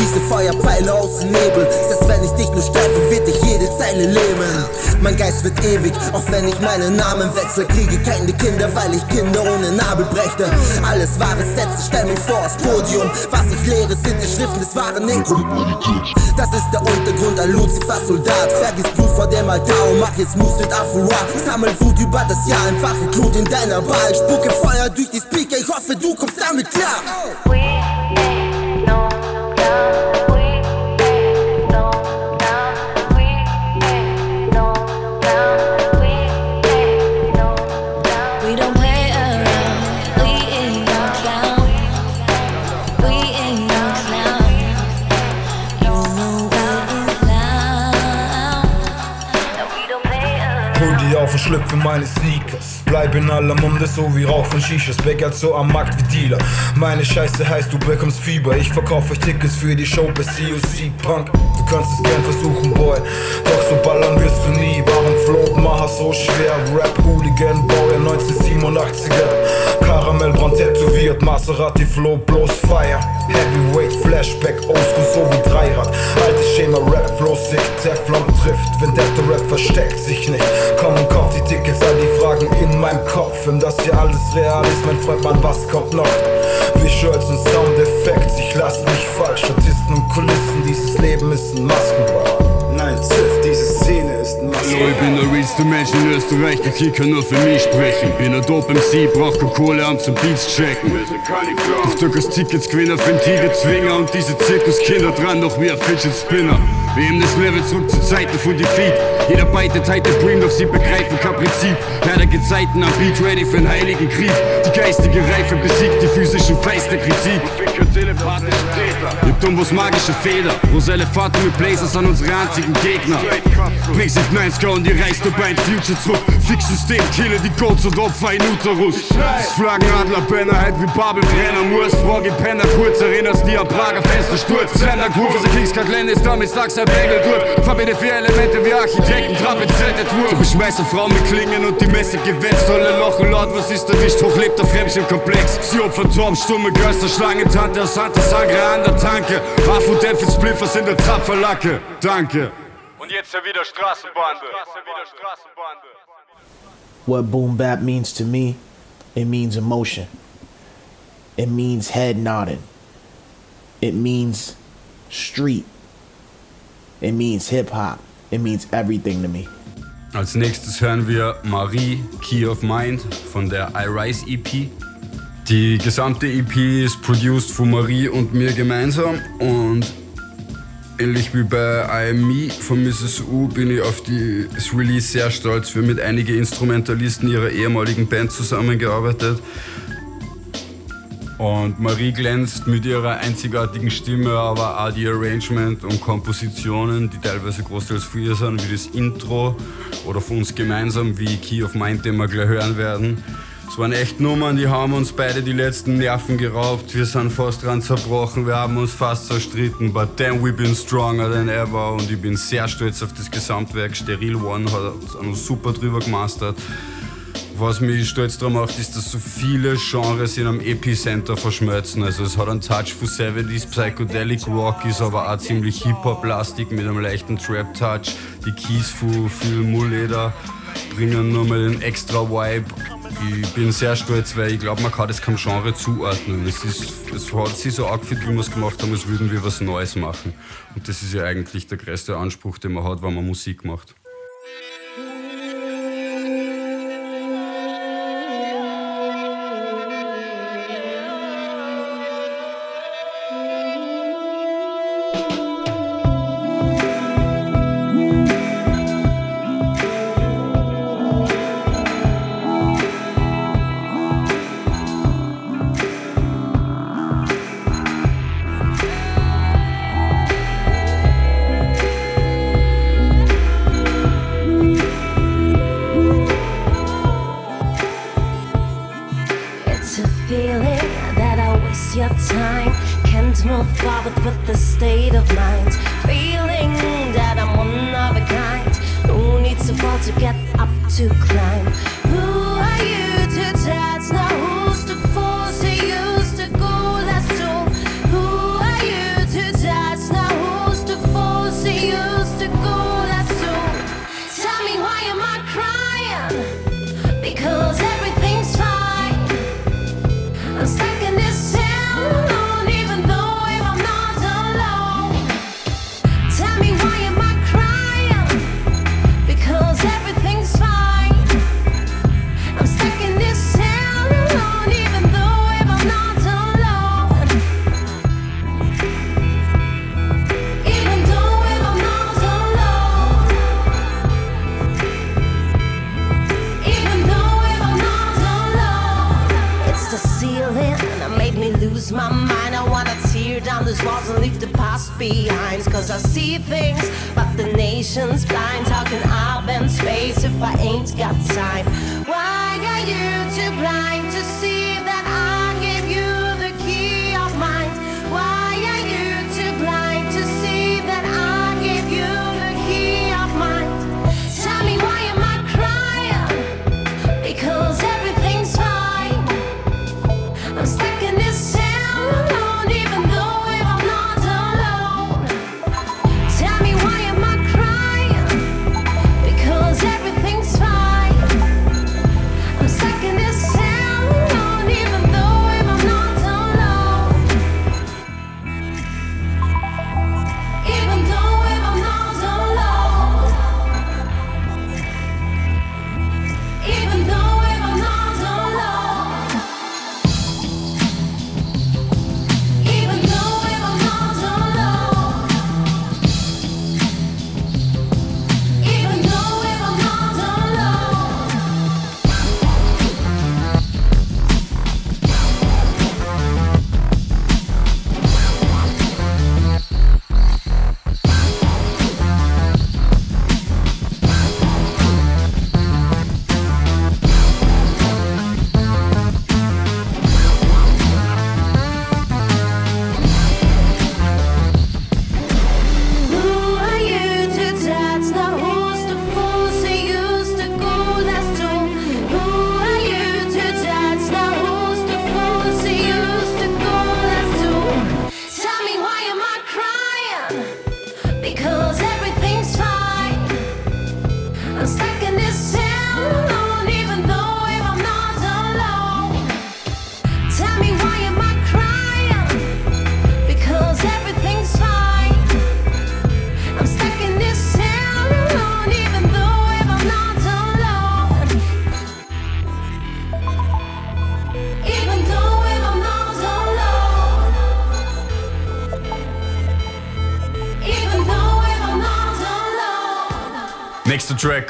Schieße Feuerpfeile aus dem Nebel. Selbst wenn ich dich nur streife, wird dich jede Zeile lähmen. Mein Geist wird ewig, auch wenn ich meinen Namen wechsle. Kriege keine Kinder, weil ich Kinder ohne Nabel brächte. Alles wahre Sätze, stell mich vor aufs Podium. Was ich lehre, sind die Schriften des wahren Negro. Das ist der Untergrund, ein Lucifer-Soldat. Vergiss Blut vor dem Altar und mach jetzt Moves mit Afura. Sammel Wut über das Jahr, entfache Glut in deiner. Ich spucke Feuer durch die Speaker, ich hoffe, du kommst damit klar. We don't play around. Bleib in aller Munde, so wie Rauch von Shishas. Bäckert so am Markt wie Dealer. Meine Scheiße heißt, du bekommst Fieber. Ich verkauf euch Tickets für die Show bei COC Punk. Du kannst es gern versuchen, Boy. Doch so ballern wirst du nie. Waren Floatmacher so schwer. Rap Hooligan, Baujahr 1987er. Karamellbrand tätowiert. Maserati Flow, bloß Fire. Heavyweight, Flashback, Oldschool, so wie Dreirad. Alte Schema, Rap, Flow, Sick, Teflon trifft. Der Rap versteckt sich nicht. Komm und kauf die Tickets, all die Fragen in meinem Kopf. Wenn das hier alles real ist, mein Freund, Mann, was kommt noch? Visuals und Soundeffekte, ich lass mich falsch. Statisten und Kulissen, dieses Leben ist ein Maskenbau. So, ich bin der realste Mensch in Österreich, der Kicker nur für mich sprechen. Bin ein Dope MC, brauch keine Kohle, um zum Beats checken. Doch Türkers Tickets gewinnen für den Tigerzwinger und diese Zirkuskinder dran noch wie ein Fidget Spinner. Wir das Level zurück zu Zeiten von Defeat. Jeder beitet heute Dream, doch sie begreifen kein Prinzip. Leider Gezeiten am Beat ready für einen heiligen Krieg. Die geistige Reife besiegt die physischen Feist der Kritik. Ihr was magische Feder. Roselle Vater mit Blazers an unsere einzigen Gegner. Bring sich 90 und die reißt dabei in Future zurück. Fix System, kille die Codes und Opfer in Uterus. Das Flaggenadler Penner, halt wie Babel Brenner. Muss Frage Penner, kurz erinnerst die am Prager Fenster Sturz. Sender Kurve, der Kingscut ist damit sagst er Bagel durch. Verbinde vier Elemente wie Architekten, Trapezette Tour. Ich schmeiße Frauen mit Klingen und die Messe gewetzt. Tolle Lochen laut, was ist erwischt? Hochlebt der Fremdchen komplex. Sie opfern Turm, stumme Geister, Schlangentante aus Santa Sangre an der Tanke. Afro Dämpfe Spliffers in der Zapferlacke. Danke. Und jetzt ja wieder Straßenbande. What boom bap means to me, it means emotion. It means head nodding. It means street. It means hip hop. It means everything to me. Als nächstes hören wir Marie, Key of Mind von der I Rise EP. Die gesamte EP ist produced von Marie und mir gemeinsam und ähnlich wie bei I Am Me von Mrs. U bin ich auf das Release sehr stolz. Wir haben mit einigen Instrumentalisten ihrer ehemaligen Band zusammengearbeitet. Und Marie glänzt mit ihrer einzigartigen Stimme, aber auch die Arrangement und Kompositionen, die teilweise großteils für ihr sind, wie das Intro oder von uns gemeinsam, wie Key of Mind, den wir gleich hören werden. Es waren echt Nummern, die haben uns beide die letzten Nerven geraubt. Wir sind fast dran zerbrochen, wir haben uns fast zerstritten. But then we've been stronger than ever. Und ich bin sehr stolz auf das Gesamtwerk. Steril One hat uns super drüber gemastert. Was mich stolz daran macht, ist, dass so viele Genres in einem Epicenter verschmelzen. Also es hat einen Touch von 70s, Psychedelic Rock, ist aber auch ziemlich Hip-Hop-lastig mit einem leichten Trap-Touch. Die Keys von viel Mullleder bringen nochmal den extra Vibe. Ich bin sehr stolz, weil ich glaube, man kann das keinem Genre zuordnen. Es, ist, es hat sich so angefühlt, wie wir es gemacht haben, als würden wir was Neues machen. Und das ist ja eigentlich der größte Anspruch, den man hat, wenn man Musik macht.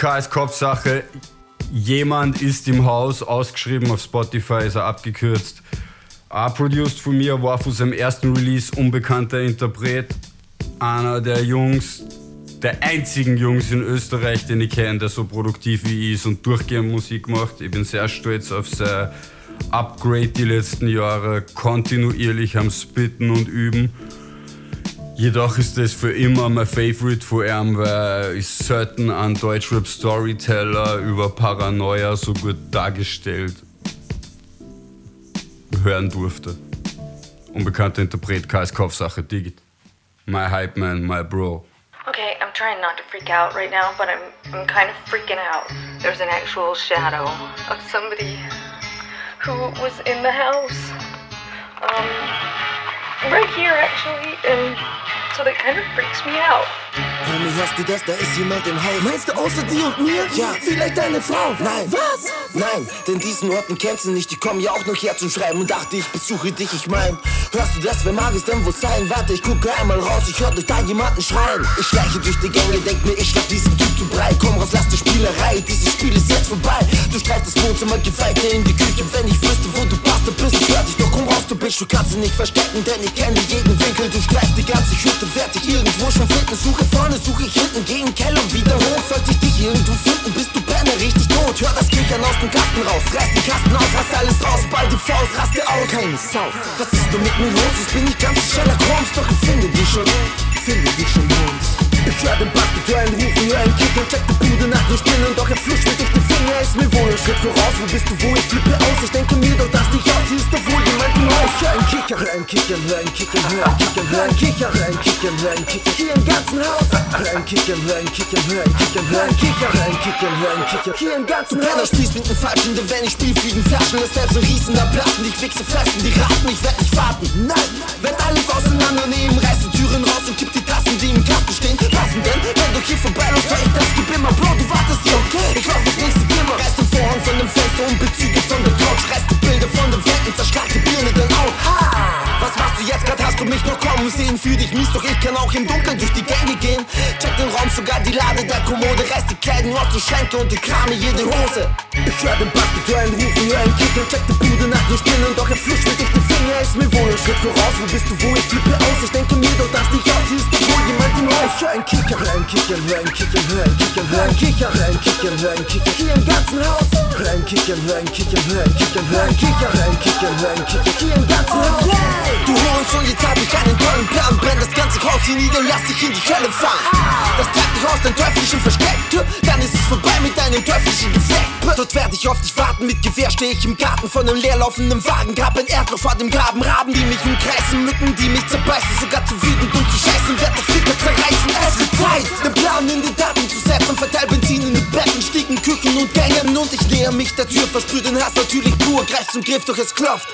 KS Kopfsache. Jemand ist im Haus, ausgeschrieben auf Spotify, ist er abgekürzt. A produced von mir, war von seinem ersten Release unbekannter Interpret. Einer der Jungs, der einzigen Jungs in Österreich, den ich kenne, der so produktiv wie ich ist und durchgehend Musik macht. Ich bin sehr stolz auf sein Upgrade die letzten Jahre, kontinuierlich am Spitten und Üben. Jedoch ist das für immer mein Favorite von ihm, weil ich selten einen Deutschrap Storyteller über Paranoia so gut dargestellt hören durfte. Unbekannter Interpret, KS Kopfsache, Digit. My Hype Man, my Bro. Okay, I'm trying not to freak out right now, but I'm, I'm kind of freaking out. There's an actual shadow of somebody who was in the house. Um, right here, actually, and so that kind of freaks me out. Homie, hörst du das? Da ist jemand im Haus. Meinst du außer dir und mir? Ja, vielleicht deine Frau. Nein. Was? Nein, denn diesen Orten kennst du nicht. Die kommen ja auch noch her zum Schreiben und dachte, ich besuche dich. Ich mein, hörst du das? Wer mag es denn wohl sein? Warte, ich gucke einmal raus. Ich hör durch da jemanden schreien. Ich schleiche durch die Gänge, denk mir, ich schlag diesen Typ zu Brei. Komm raus, lass die Spielerei. Dieses Spiel ist jetzt vorbei. Du streifst das Wohnzimmer, geh weiter in die Küche. Wenn ich wüsste, wo du passt, du bist, hör dich doch, komm raus, du Bitch. Du kannst sie nicht verstecken, denn ich kenne jeden Winkel. Du streifst die ganze Hütte, werd dich irgendwo schon finden. Suche vorne, suche ich hinten, geh in Keller wieder hoch. Sollte ich dich irgendwo finden, bist du Penner richtig tot. Hör das Kickern aus dem Kasten raus, reiß den Kasten aus, rass alles raus, ball die Faust, raste aus. Keine Sau, was ist nur mit mir los? Ich bin nicht ganz Sherlock Holmes, doch ich finde dich schon, finde dich schon Jungs. Ich hör den die Türen rufen, hör einen Kick und check die Bude nach dem Spinnen. Doch er flutscht mir durch die Finger, ist mir wohl ein Schritt voraus. Wo bist du, wo ich flippe aus? Ich denke mir doch, dass dich aus, hier ist doch wohl jemand im Haus. Hör einen Kicker, hör einen Kickern, hör einen Kickern, hör einen Kickern, hör einen Kicker, hör einen Kickern, hör einen Kicker, hier im ganzen Haus. Hör einen Kickern, hör einen Kickern, hör einen Kickern, hör einen Kicker, hör einen Kickern, hör einen Kicker, hier im ganzen Haus. Penner spielst mit den Falschen, denn wenn ich spiel, fliegen Flaschen, es selbst so Riesen da platzen. Ich wichse fressen, die raten, ich werd nicht warten. Nein, wenn alles auseinandernehmen, reiß die Türen raus und kipp die Tassen, die im Kasten stehen. Passen denn, wenn du hier vorbeiläufst, hör ich das gib immer, Bro, du wartest hier, okay? Ich lauf ins nächste Zimmer, reiß den Vorhang von dem Fenster und Bezüge von der Couch, reiß die Bilder von den Wänden, zerschlag Jetzt grad? Hast du mich noch kommen sehen? Für dich mies, doch ich kann auch im Dunkeln durch die Gänge gehen. Check den Raum, sogar die Lade der Kommode, reiß die Kleidung aus den Schränke und ich krame jede Hose. Ich hör den Bass, die Türen rufen, hör einen Kick und check die Bude nach dem Spinnen, doch er flutscht mir durch die Finger, ist mir wohl ein Schritt voraus. Wo bist du, wo ich flippe aus? Ich denke mir doch, dass dich aus, hier ist doch wohl jemand im Haus. Hör einen Kicker, hör einen Kickern, hör einen Kickern, hör einen Kickern, hör einen Kicker, hör einen Kickern, hör einen Kicker, hier im ganzen Haus. Hör einen Kickern, hör einen Kickern, hör einen Kickern, hör einen Kicker, hör einen Kickern, hör einen Kicker, hier im ganzen Haus. Du Hurensohn, jetzt hab ich einen tollen Plan, brenn das ganze Haus hier nieder, lass dich in die Hölle fahren. Das treibt dich aus deinem teuflischen Versteck, dann ist es vorbei mit deinem teuflischen Geflecht. Dort werd ich auf dich warten, mit Gewehr steh ich im Garten von einem leerlaufenden Wagen, grab ein Erdloch vor dem Graben, Raben, die mich umkreisen, Mücken, die mich zerbeißen, sogar zu wütend und zu scheißen, werd das Ficker zerreißen. Es wird Zeit, den Plan in die Daten zu setzen, verteil Benzin in den Betten, Stiegen, Küchen und Gängen. Und ich näher mich der Tür, versprüh den Hass. Natürlich pur, greif zum Griff, doch es klopft.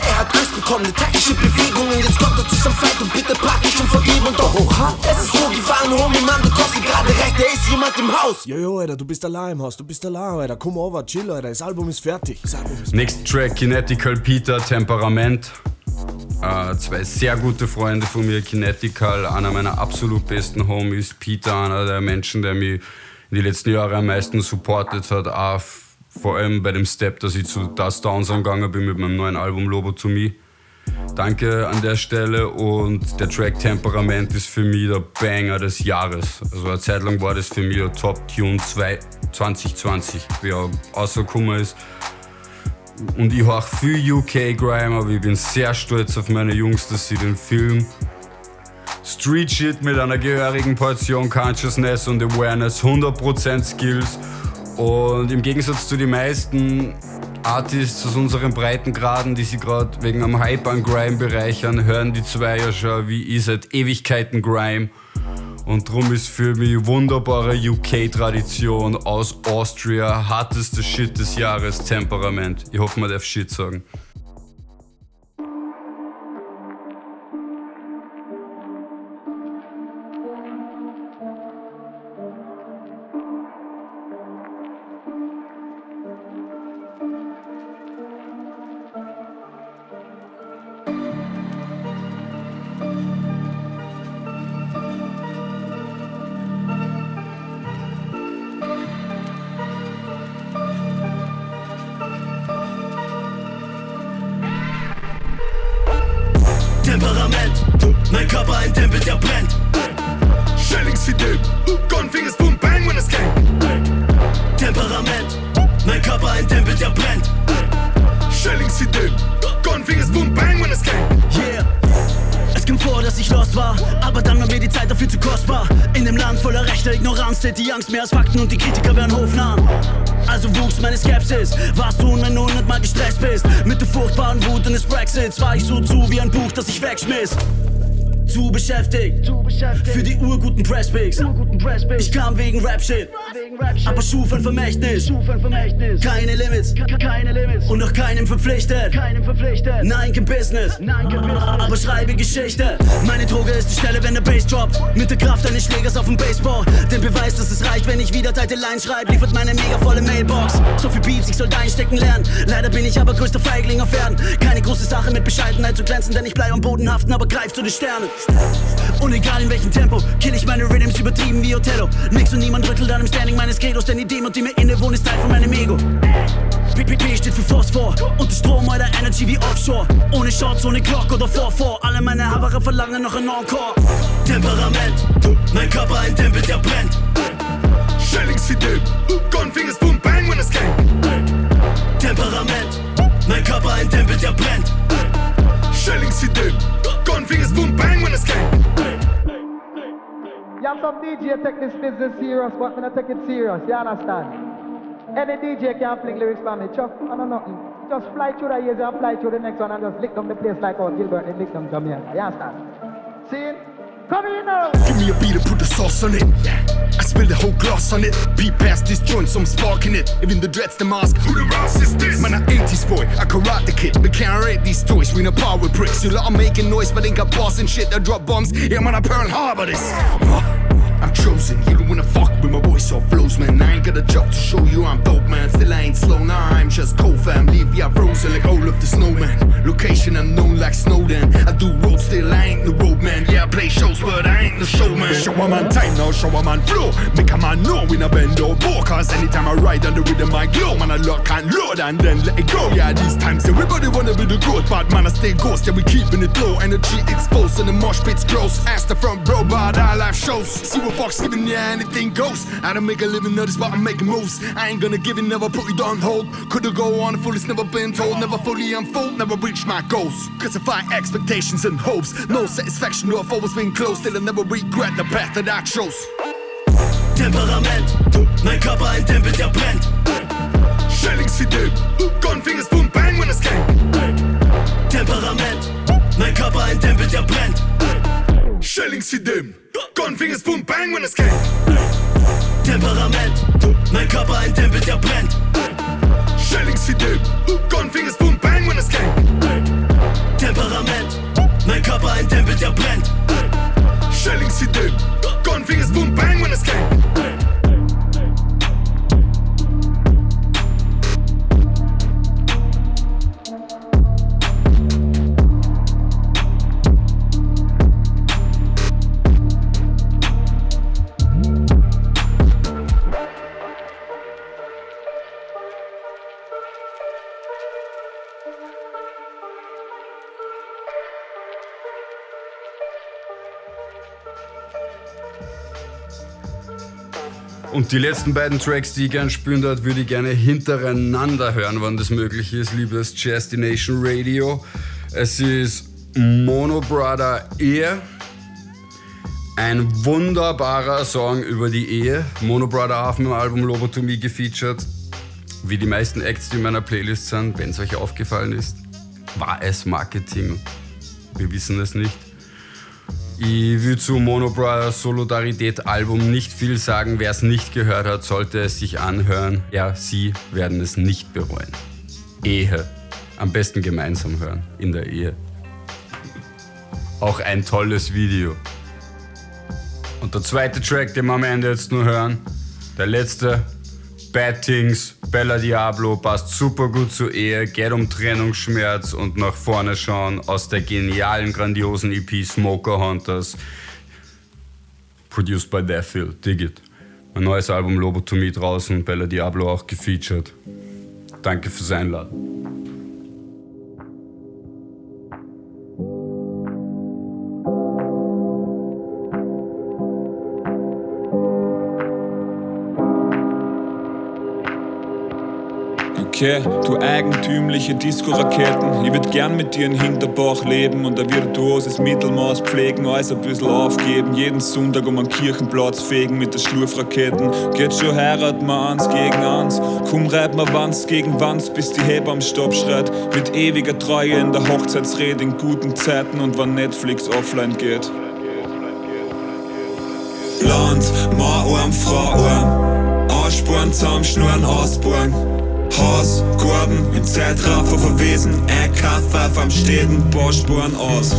Er hat Angst bekommen, eine taktische Bewegung und jetzt kommt er zu seinem Fight und bitte praktisch um Vergebung. Doch oha, es ist Rogi Van, Homie, Mann, du kostet gerade recht, da ist jemand im Haus. Jojo, Alter, du bist allein im Haus, du bist allein, Alter. Komm over, chill, Alter. Das Album ist fertig. Das Album ist Next Track, Kinetical Peter, Temperament. Äh, zwei sehr gute Freunde von mir, Kinetical, einer meiner absolut besten Homies, Peter, einer der Menschen, der mich in die letzten Jahre am meisten supportet hat, auch f- vor allem bei dem Step, dass ich zu Das Downs angegangen bin mit meinem neuen Album Lobo to Me. Danke an der Stelle und der Track Temperament ist für mich der Banger des Jahres. Also eine Zeit lang war das für mich der Top Tune 2 2020, wie er rausgekommen ist. Und ich höre viel UK Grime, aber ich bin sehr stolz auf meine Jungs, dass sie den Film Street Shit mit einer gehörigen Portion Consciousness und Awareness, 100% Skills und im Gegensatz zu den meisten Artists aus unseren Breitengraden, die sich gerade wegen am Hype an Grime bereichern, hören die zwei ja schon wie ich seit Ewigkeiten Grime. Und drum ist für mich wunderbare UK-Tradition aus Austria, harteste Shit des Jahres, Temperament. Ich hoffe, man darf Shit sagen. Schmiss. Zu beschäftigt, zu beschäftigt für die urguten Presspicks. Ur ich kam wegen Rap-Shit aber schuf ein Vermächtnis. Keine Limits, und noch keinem verpflichtet. Nein, kein Business, aber schreibe Geschichte. Meine Droge ist die Stelle, wenn der Bass droppt. Mit der Kraft eines Schlägers auf dem Baseball. Den Beweis, dass es reicht, wenn ich wieder Title Line schreibe, liefert meine mega volle Mailbox. So viel Beats, ich soll einstecken lernen. Leider bin ich aber größter Feigling auf Erden. Keine große Sache mit Bescheidenheit zu glänzen, denn ich bleib am Boden haften, aber greif zu den Sternen. Und egal in welchem Tempo, kill ich meine Rhythms übertrieben wie Othello. Nix und niemand rüttelt an dem Standing meines Credos, denn die Demut, die mir innewohnt, ist Teil von meinem Ego. PPP steht für Phosphor und der Strom eurer Energy wie Offshore. Ohne Shorts, ohne Glock oder Vorvor. Alle meine Havare verlangen noch ein Encore. Temperament, mein Körper ein Tempel, der brennt. Shellings wie Dip. Gunfingers boom bang when es gang. Temperament, mein Körper ein Tempel, der brennt. Shellings wie Dip. Gunfingers boom bang when es gang. Yeah, some DJ take this business serious, but me not take it serious. You understand? Any DJ can fling lyrics for me, Chuck. I don't know nothing. Just fly through the years and fly through the next one and just lick them the place like how Gilbert and lick them Jamaica. You understand? See? Come. Uh. Give me a beat and put the sauce on it. I spill the whole gloss on it. Beat past this joint, so I'm sparking it. Even the dreads, the mask. Who the Ross is this? Man, I 80s boy, I karate kid. We can't rate these toys, we no power with bricks. You lot are making noise, but ain't got boss and shit that drop bombs. Yeah, man, I Pearl Harbor this. I'm chosen, you don't wanna fuck with my voice or flows, man. I ain't got a job to show you I'm dope, man. Still I ain't slow, nah, I'm just cold fam. Leave ya frozen like all of the snowman. Location unknown like Snowden. I do road, still I ain't the road man. Yeah, I play shows, but I ain't the showman. Show a man time now, show a man flow. Make a man know when I bend or bow. Cause anytime I ride on the rhythm, I glow. Man, I lock and load and then let it go. Yeah, these times everybody wanna be the good, but man, I stay ghost. Yeah, we keeping it low. Energy exposed and the mosh pits close. Ask the front row, but our live shows. See what fuck's giving you anything goes. I don't make a living of this, but I'm making moves. I ain't gonna give it, never put it on hold. Could've go on full, it's never been told. Never fully unfold, never reach my goals. Cause if I expectations and hopes, no satisfaction, no, I've always been close. Still I never regret the path that I chose. Temperament, mein Körper ein Tempel, der brennt. Shellings wie Dip. Gunfingers boom bang when es gang. Temperament, mein Körper ein Tempel, der brennt. Shellings wie Dim. Gunfingers boom bang when es gang. Temperament, mein Körper ein Tempel, der brennt. Shellings wie Dip. Gunfingers boom bang when es gang. Temperament, mein Körper ein Tempel, der brennt. Shellings wie Dip. Gunfingers boom bang when es gang. Und die letzten beiden Tracks, die ich gerne spielen dort, würde ich gerne hintereinander hören, wann das möglich ist, liebes Destination Radio. Es ist Mono Brother Ehe. Ein wunderbarer Song über die Ehe. Mono Brother auf dem Album Lobotomie gefeatured. Wie die meisten Acts, die in meiner Playlist sind, wenn es euch aufgefallen ist, war es Marketing. Wir wissen es nicht. Ich will zu Mono Brothers Solidarität Album nicht viel sagen. Wer es nicht gehört hat, sollte es sich anhören. Ja, sie werden es nicht bereuen. Ehe. Am besten gemeinsam hören. In der Ehe. Auch ein tolles Video. Und der zweite Track, den wir am Ende jetzt nur hören, der letzte, Bad Things, Bella Diablo, passt super gut zur Ehe, geht um Trennungsschmerz und nach vorne schauen aus der genialen, grandiosen EP Smoker Hunters, produced by Deathfield, dig it. Mein neues Album Lobotomie draußen, Bella Diablo auch gefeatured. Danke fürs Einladen. Okay, du eigentümliche Disco-Raketen. Ich würd gern mit dir in Hinterbach leben und ein virtuoses Mittelmaß pflegen, alles ein bisschen aufgeben. Jeden Sonntag um einen Kirchenplatz fegen mit der Schlurfraketen. Geht schon heiraten wir eins gegen eins. Komm, reib mal Wanz gegen Wanz, bis die Hebamme am Stopp schreit. Mit ewiger Treue in der Hochzeitsrede in guten Zeiten und wann Netflix offline geht. Land, Maarm, Frauarm, Aussporen, Zaumschnurren, Ausbohren. Haus, Gurben, im Zeitraffer verwesen, ein Kaffee am Städten, Bauspuren aus.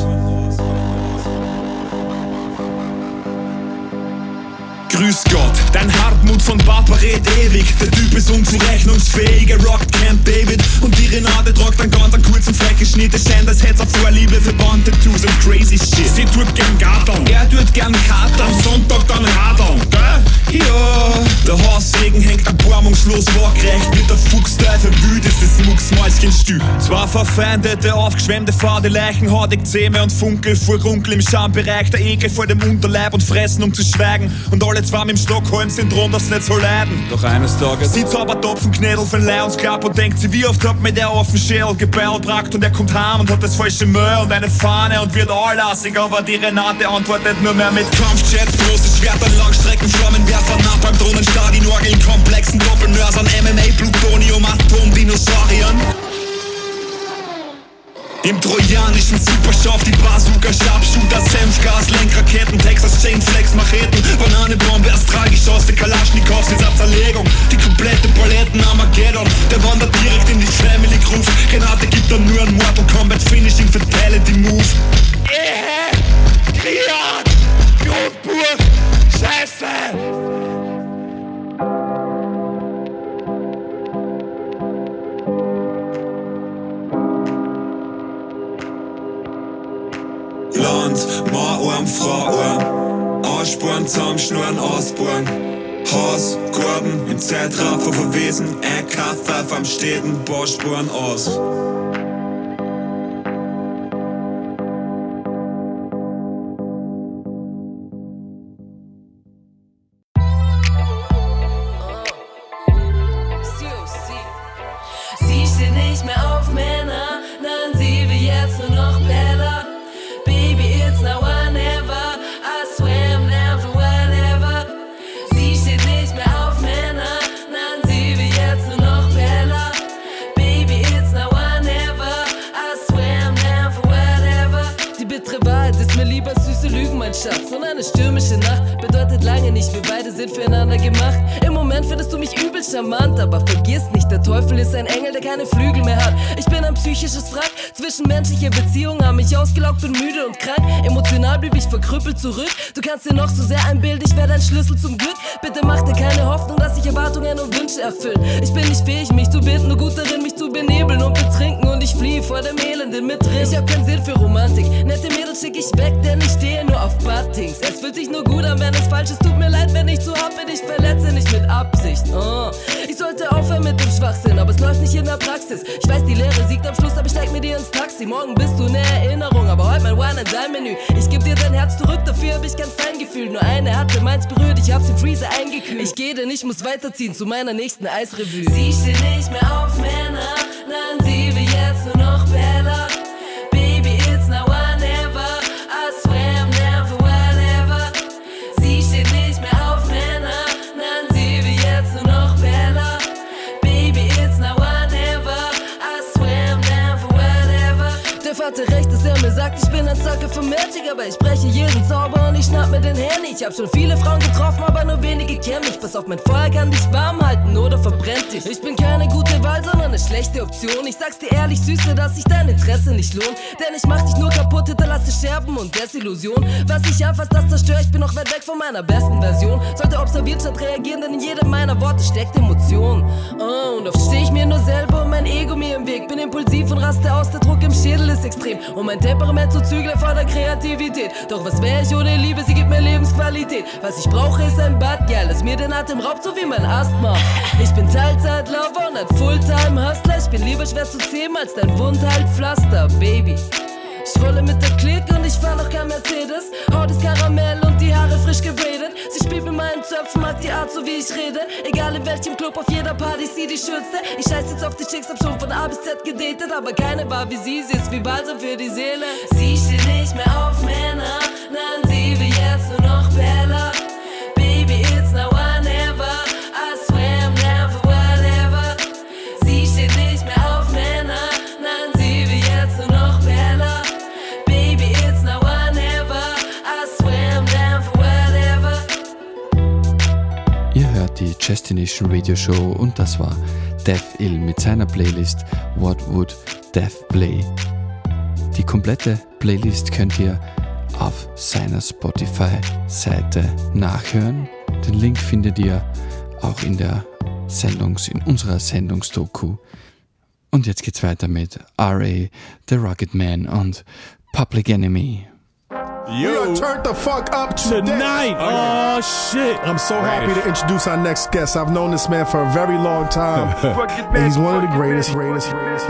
Grüß Gott, dein Hartmut von Papa red ewig. Der Typ ist unzurechnungsfähig, er rockt Camp David. Und die Renate tragt einen ganz kurzen Fleckenschnitt. Es scheint, als hätte er Vorliebe für Bond-Tattoos und crazy shit. Sie tut gern Garteln, er tut gern Kater. Am Sonntag dann Radeln, gell? Ja. Der Haarsegen hängt erbarmungslos waagrecht. Mit der Mucksmäuschenstück. Zwei verfeindete, aufgeschwemmte fade Leichen, hartig Zähme und Funkel vor Runkel im Schambereich. Der Ekel vor dem Unterleib und Fressen, um zu schweigen. Und alle zwei mit dem Stockholm-Syndrom, das nicht so leiden. Doch eines Tages sieht aber Topfenknädel von Lions Club und denkt sie, wie oft hat mir der auf den Schädel gebellbrackt und er kommt heim und hat das falsche Müll und eine Fahne und wird allassig, aber die Renate antwortet nur mehr mit Kampfjets, große Schwerter, Langstrecken, Flammenwerfer, Napalm, Drohnenstadien, Orgeln, komplexen Doppelmörsern, MMA, Plutonium, Atomdinosauriern. Im trojanischen Superschaft die Bazooka, Sharpshooter, Senfgas, Lenkraketen, Texas Chain Flex, Macheten, Bananenbombe, Astralgeschosse, Kalaschnikows, jetzt ab Zerlegung, die komplette Paletten Armageddon, der wandert direkt in die Family Groove, Renate gibt dann nur ein Mortal Kombat Finishing Fatality Move. Ehe, Kriat, Grundburg, Scheiße! Land, Mann, Frau, Ansporn, Zusammenschnurren, Ausborn. Haus, Gurben, im Zeitraffer verwesen, Eckhaft, Kaffee am Städten, Borspuren aus. Zwischenmenschliche Beziehungen haben mich ausgelaugt, bin müde und krank. Emotional blieb ich verkrüppelt zurück. Du kannst dir noch so sehr einbilden, ich werde ein Schlüssel zum Glück. Bitte mach dir keine Hoffnung, dass sich Erwartungen und Wünsche erfüllen. Ich bin nicht fähig, mich zu binden, nur gut darin, mich zu benebeln und betrinken. Und ich fliehe vor dem Elenden mit drin. Ich hab keinen Sinn für Romantik. Nette Mädels schick ich weg, denn ich stehe nur auf Buttings. Es fühlt sich nur gut an, wenn es falsch ist. Tut mir leid, wenn ich zu hart bin. Ich verletze nicht mit Absicht. Oh. Sollte aufhören mit dem Schwachsinn, aber es läuft nicht in der Praxis. Ich weiß, die Lehre siegt am Schluss, aber ich steig mit dir ins Taxi. Morgen bist du eine Erinnerung, aber heute mein Wine and Dine Menü. Ich geb dir dein Herz zurück, dafür hab ich kein Feingefühl. Nur eine hatte meins berührt, ich hab's im Freezer eingekühlt. Ich gehe, denn ich muss weiterziehen zu meiner nächsten Eisrevue. Sie steht nicht mehr auf Männer, nein, sie Wer sagt, ich bin ein Sucker für mehr, Magic, aber ich breche jeden Zauber und ich schnapp mir den Handy. Ich hab schon viele Frauen getroffen, aber nur wenige kennen mich. Pass auf, mein Feuer kann dich warm halten oder verbrennt dich. Ich bin keine gute Wahl, sondern eine schlechte Option. Ich sag's dir ehrlich, Süße, dass sich dein Interesse nicht lohnt. Denn ich mach dich nur kaputt, hinterlasse Scherben und Desillusion. Was ich anfasst, das zerstört, ich bin noch weit weg von meiner besten Version. Sollte observiert statt reagieren, denn in jedem meiner Worte steckt Emotion. Oh, und oft steh ich mir nur selber und mein Ego mir im Weg. Bin impulsiv und raste aus, der Druck im Schädel ist extrem. Und mein Temperament zu Zügler vor der Kreativität. Doch was wär ich ohne Liebe, sie gibt mir Lebensqualität. Was ich brauche, ist ein Bad, Girl, das mir den Atem raubt, so wie mein Asthma. Ich bin Teilzeitlover und ein Fulltime-Hustler. Ich bin lieber schwer zu zähmen als dein Wundhaltpflaster, Baby. Ich rolle mit der Klick und ich fahr noch kein Mercedes. Haut ist Karamell frisch gebradet. Sie spielt mit meinen Zöpfen, mag die Art, so wie ich rede. Egal in welchem Club, auf jeder Party, sie die schönste. Ich scheiß jetzt auf die Chicks, hab schon von A bis Z gedatet, aber keine war wie sie, sie ist wie Balsam für die Seele. Sie steht nicht mehr auf Männer, nein, sie will jetzt nur noch Bella. Destination Radio Show und das war Death Ill mit seiner Playlist What Would Death Play. Die komplette Playlist könnt ihr auf seiner Spotify-Seite nachhören. Den Link findet ihr auch in der Sendungs, in unserer Sendungsdoku. Und jetzt geht's weiter mit R.A., The Rugged Man und Public Enemy. Yo, turn the fuck up tonight. Oh shit! I'm so happy to introduce our next guest. I've known this man for a very long time, and he's one of the greatest. Greatest.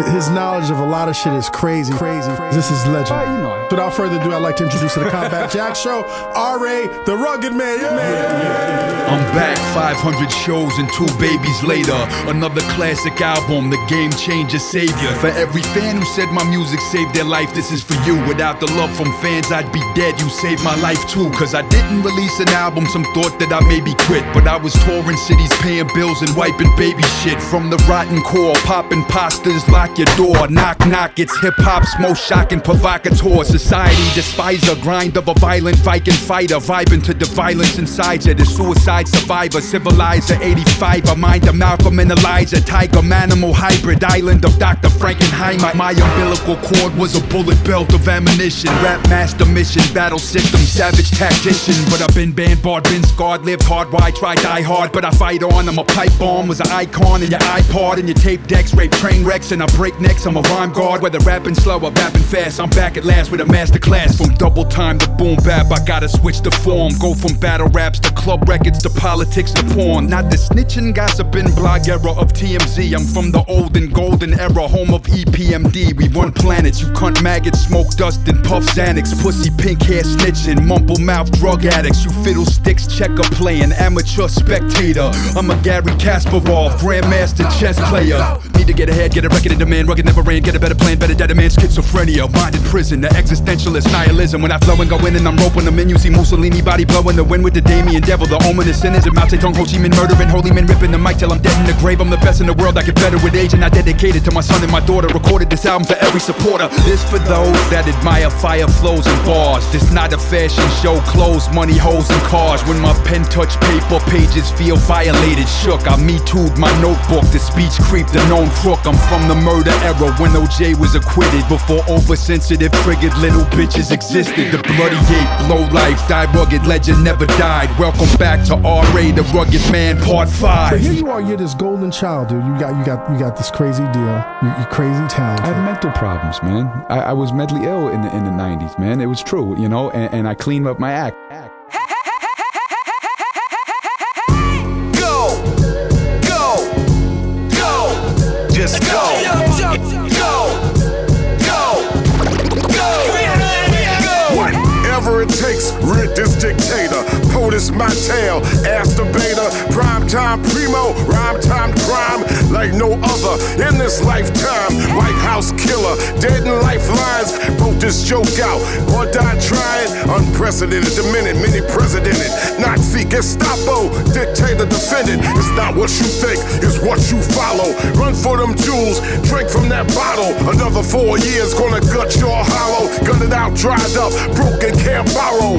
His knowledge of a lot of shit is crazy. Crazy. This is legend. Without further ado, I'd like to introduce to the Combat Jack Show, R.A. the Rugged Man. Yeah, man. I'm back 500 shows and two babies later. Another classic album, The Game Changer Savior. For every fan who said my music saved their life, this is for you. Without the love from fans, I'd be dead. You saved my life too. Cause I didn't release an album, some thought that I maybe quit. But I was touring cities, paying bills and wiping baby shit. From the rotten core, popping pastas, lock your door. Knock, knock, it's hip hop's most shocking provocateur. Society despiser, grind of a violent Viking fighter. Vibing to the violence inside you. The suicide survivor, civilizer 85. A mind of Malcolm and Elijah. Tiger, manimal, hybrid, island of Dr. Frankenheimer. My umbilical cord was a bullet belt of ammunition. Rap master mission, battle system, savage tactician. But I've been banned, barred, been scarred, lived hard. Why try die hard? But I fight on. I'm a pipe bomb, was an icon in your iPod and your tape decks. Rape train wrecks and I break necks. I'm a rhyme guard, whether rapping slow or rapping fast. I'm back at last with a master class. From double time to boom bap, I gotta switch the form. Go from battle raps to club records to politics to porn. Not the snitching, gossiping, blog era of TMZ. I'm from the olden golden era, home of EPMD. We run planets, you cunt maggots, smoke dust and puff Xanax. Pussy pink hair snitching, mumble mouth drug addicts. You fiddlesticks, checker playing, amateur spectator. I'm a Garry Kasparov, grandmaster chess player. Need to get ahead, get a record in demand, rugged never ran, get a better plan, better dead a man, schizophrenia, mind in prison, the existentialist nihilism. When I flow and go in and I'm roping them in, you see Mussolini body blowing the wind with the Damien devil, the ominous sinners, and Mao Zedong, Ho Chi Minh murdering, holy men ripping the mic till I'm dead in the grave. I'm the best in the world, I get better with age, and I dedicated to my son and my daughter. Recorded this album for every supporter. This for those that admire fire flows and bars. This not a fashion show, clothes, money, hoes, and cars. When my pen touch paper, pages feel violated, shook. I me too'd my notebook, the speech creep, the known crook. I'm from the murder era when OJ was acquitted. Before oversensitive, triggered little bitches existed. The bloody ape, low life, die rugged, legend never died. Welcome back to R.A. the Rugged Man, Part five. So 5. here you are, you're this golden child, dude. You got, you got, you got this crazy deal. You, you crazy talent. I had mental problems, man. I, I was mentally ill in the in the '90s, man. It was true, you know, and, and I cleaned up my act. Go, go, go, just go, go, go, go. Whatever it takes, rid this dictator. POTUS my tail, beta. Prime time primo, rhyme time crime like no other in this lifetime. White House killer, dead in lifelines. Broke this joke out, or died trying. Unprecedented, the minute, many presidented. Nazi, Gestapo, dictator, defendant. It's not what you think, it's what you follow. Run for them jewels, drink from that bottle. Another four years, gonna gut your hollow. Gun it out, dried up, broken, can't borrow.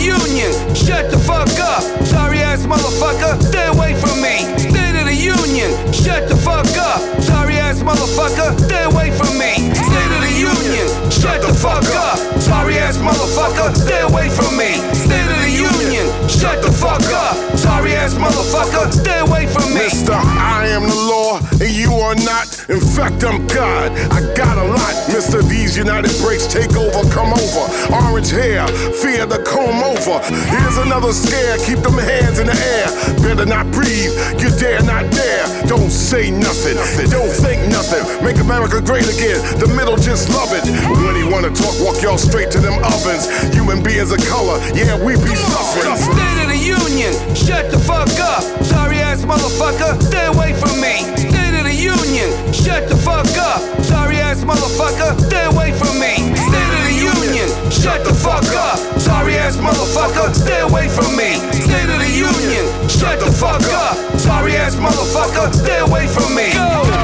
Union, shut the fuck up. Sorry ass motherfucker, stay away from me. State of the Union, shut the fuck up. Sorry ass motherfucker, stay away from me. State of the Union, shut the fuck up. Sorry ass motherfucker, stay away from me. State of the Union, shut the fuck up. Sorry ass motherfucker, stay away from me. Mister, I am the law, and you are not. In fact, I'm God. I got a lot, Mr. D's United Breaks take over, come over. Orange hair, fear the comb over. Here's another scare, keep them hands in the air. Better not breathe, you dare not dare. Don't say nothing, don't think nothing. Make America great again, the middle just love it. When he wanna talk, walk y'all straight to them ovens. Human beings of color, yeah, we be suffering. State of the Union, shut the fuck up. Sorry ass motherfucker, stay away from me. State of the Union, shut the fuck up. Sorry ass motherfucker, stay away from me. State of the Union, shut the fuck up. Sorry ass motherfucker, stay away from me. State of the Union, shut the fuck up. Sorry ass motherfucker, stay away from me. Go,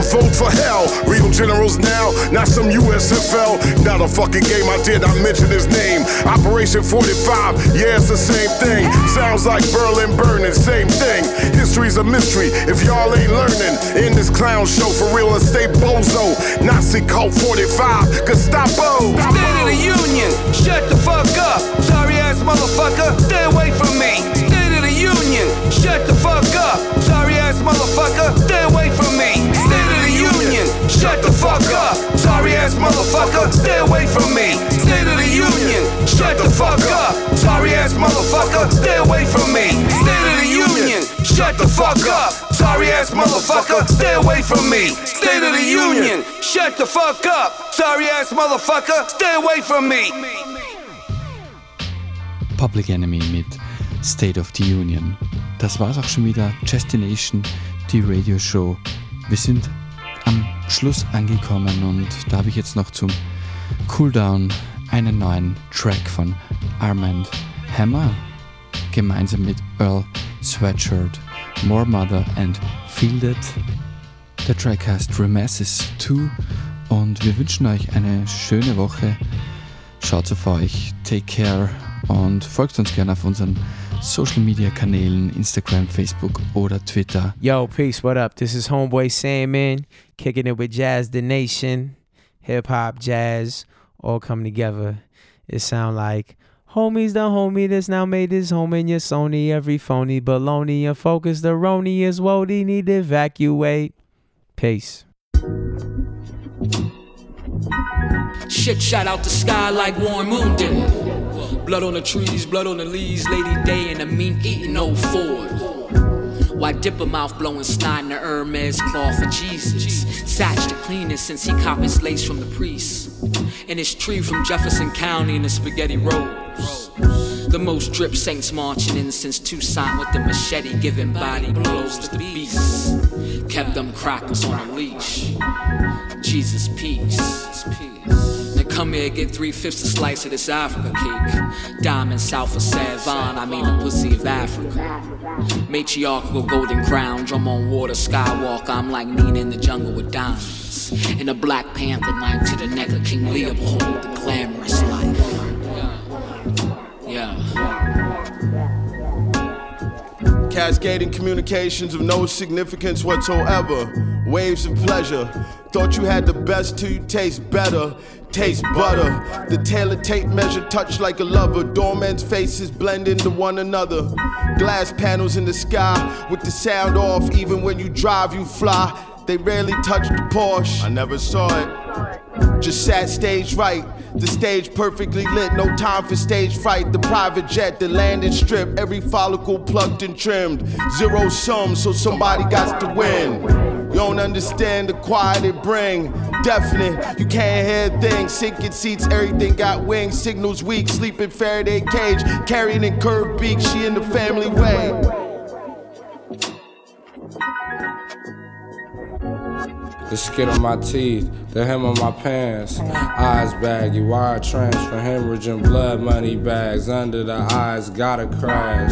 vote or vote for hell. Real generals now, not some USFL. Not a fucking game I did, I mention his name. Operation 45, yeah, it's the same thing. Sounds like Berlin burning, same thing. History's a mystery if y'all ain't learning. In this clown show for real estate bozo. Nazi cult 45, Gestapo. State of the Union, shut the fuck up. Sorry ass motherfucker, stay away from me. State of the Union, shut the fuck up. Sorry ass motherfucker, stay away from me. Shut the fuck up. Sorry ass motherfucker, stay away from me. State of the Union, shut the fuck up. Sorry ass motherfucker, stay away from me. State of the Union, shut the fuck up. Sorry ass motherfucker, stay away from me. State of the Union, shut the fuck up. Sorry ass motherfucker, stay away from me. Public Enemy mit State of the Union. Das war's auch schon wieder. Destination, die Radioshow. Wir sind am Schluss angekommen und da habe ich jetzt noch zum Cooldown einen neuen Track von Armand Hammer gemeinsam mit Earl Sweatshirt, More Mother and It. Der Track heißt Remasses 2 und wir wünschen euch eine schöne Woche. Schaut auf euch, take care und folgt uns gerne auf unseren Social Media Kanälen, Instagram, Facebook oder Twitter. Yo, peace, what up? This is Homeboy Sandman, kicking it with Jazz the Nation. Hip hop, jazz, all come together. It sound like Homies the homie that's now made his home in your Sony. Every phony baloney and focus the rony is woody need to evacuate. Peace. Shit shot out the sky like Warren Moon did. Blood on the trees, blood on the leaves, Lady Day and the mean eating old Ford. Why dip a mouth blowing snot in the Hermes cloth for Jesus? Satch the cleanest since he copped his lace from the priest. And his tree from Jefferson County in the spaghetti rolls. The most drip saints marching in since Tucson with the machete giving body blows to the beasts. Kept them crackers on a leash. Jesus peace. Now come here, get three fifths a slice of this Africa cake. Diamond south of Savon, I mean the pussy of Africa. Matriarchal golden crown, drum on water, skywalk. I'm like Nina in the jungle with diamonds. In a Black Panther knife to the neck of King Leopold, the glamorous life. Yeah. Cascading communications of no significance whatsoever. Waves of pleasure. Thought you had the best till you taste better. Taste butter. The tailor tape measure touch like a lover. Doorman's faces blend into one another. Glass panels in the sky with the sound off. Even when you drive, you fly. They rarely touch the Porsche. I never saw it. Just sat stage right. The stage perfectly lit, no time for stage fright. The private jet, the landing strip, every follicle plucked and trimmed. Zero sum, so somebody got to win. You don't understand the quiet it bring. Definite, you can't hear things. Sinking seats, everything got wings. Signals weak, sleeping Faraday cage. Carrying in curved beak, she in the family way. The skid on my teeth, the hem on my pants. Eyes baggy, wire transfer, hemorrhaging blood money bags. Under the eyes, gotta crash.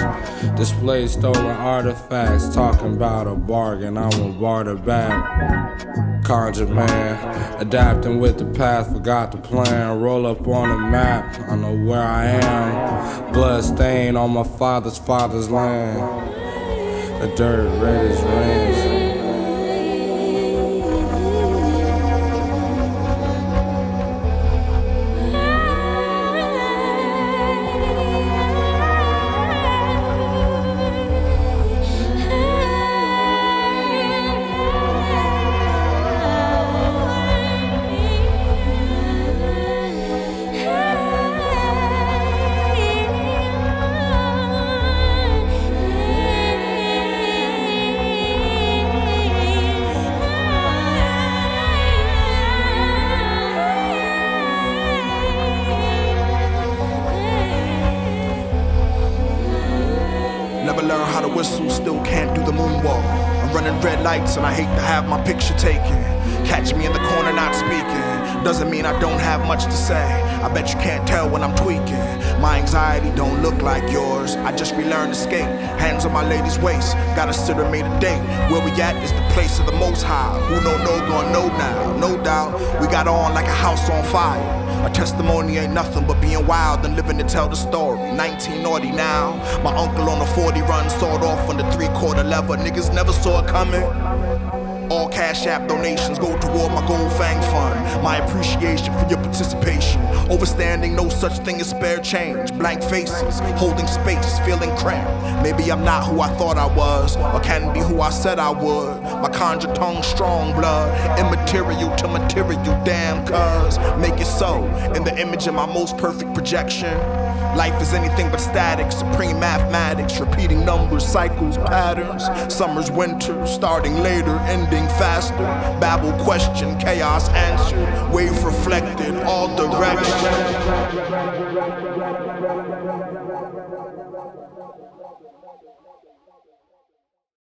Display stolen artifacts, talking about a bargain. I won't barter back. Conjure man, adapting with the path, forgot the plan. Roll up on the map, I know where I am. Blood stain on my father's father's land. The dirt red as rain. Lights and I hate to have my picture taken. Catch me in the corner not speaking. Doesn't mean I don't have much to say. I bet you can't tell when I'm tweaking. My anxiety don't look like yours. I just relearned to skate. Hands on my lady's waist. Got a sitter made a date. Where we at is the place of the most high. Who know no gonna know now. No doubt. We got on like a house on fire. A testimony ain't nothing but being wild and living to tell the story. 19 naughty now. My uncle on a 40 run sawed off on the three quarter lever. Niggas never saw it coming. All Cash App donations go toward my Gold Fang Fund. My appreciation for your participation. Overstanding no such thing as spare change. Blank faces, holding space, feeling cramped. Maybe I'm not who I thought I was, or can be who I said I would. My conjure tongue, strong blood, immaterial to material, damn cuz. Make it so, in the image of my most perfect projection. Life is anything but static, supreme mathematics, repeating numbers, cycles, patterns. Summer's winter, starting later, ending faster. Babble question, chaos answered, wave reflected, all directions.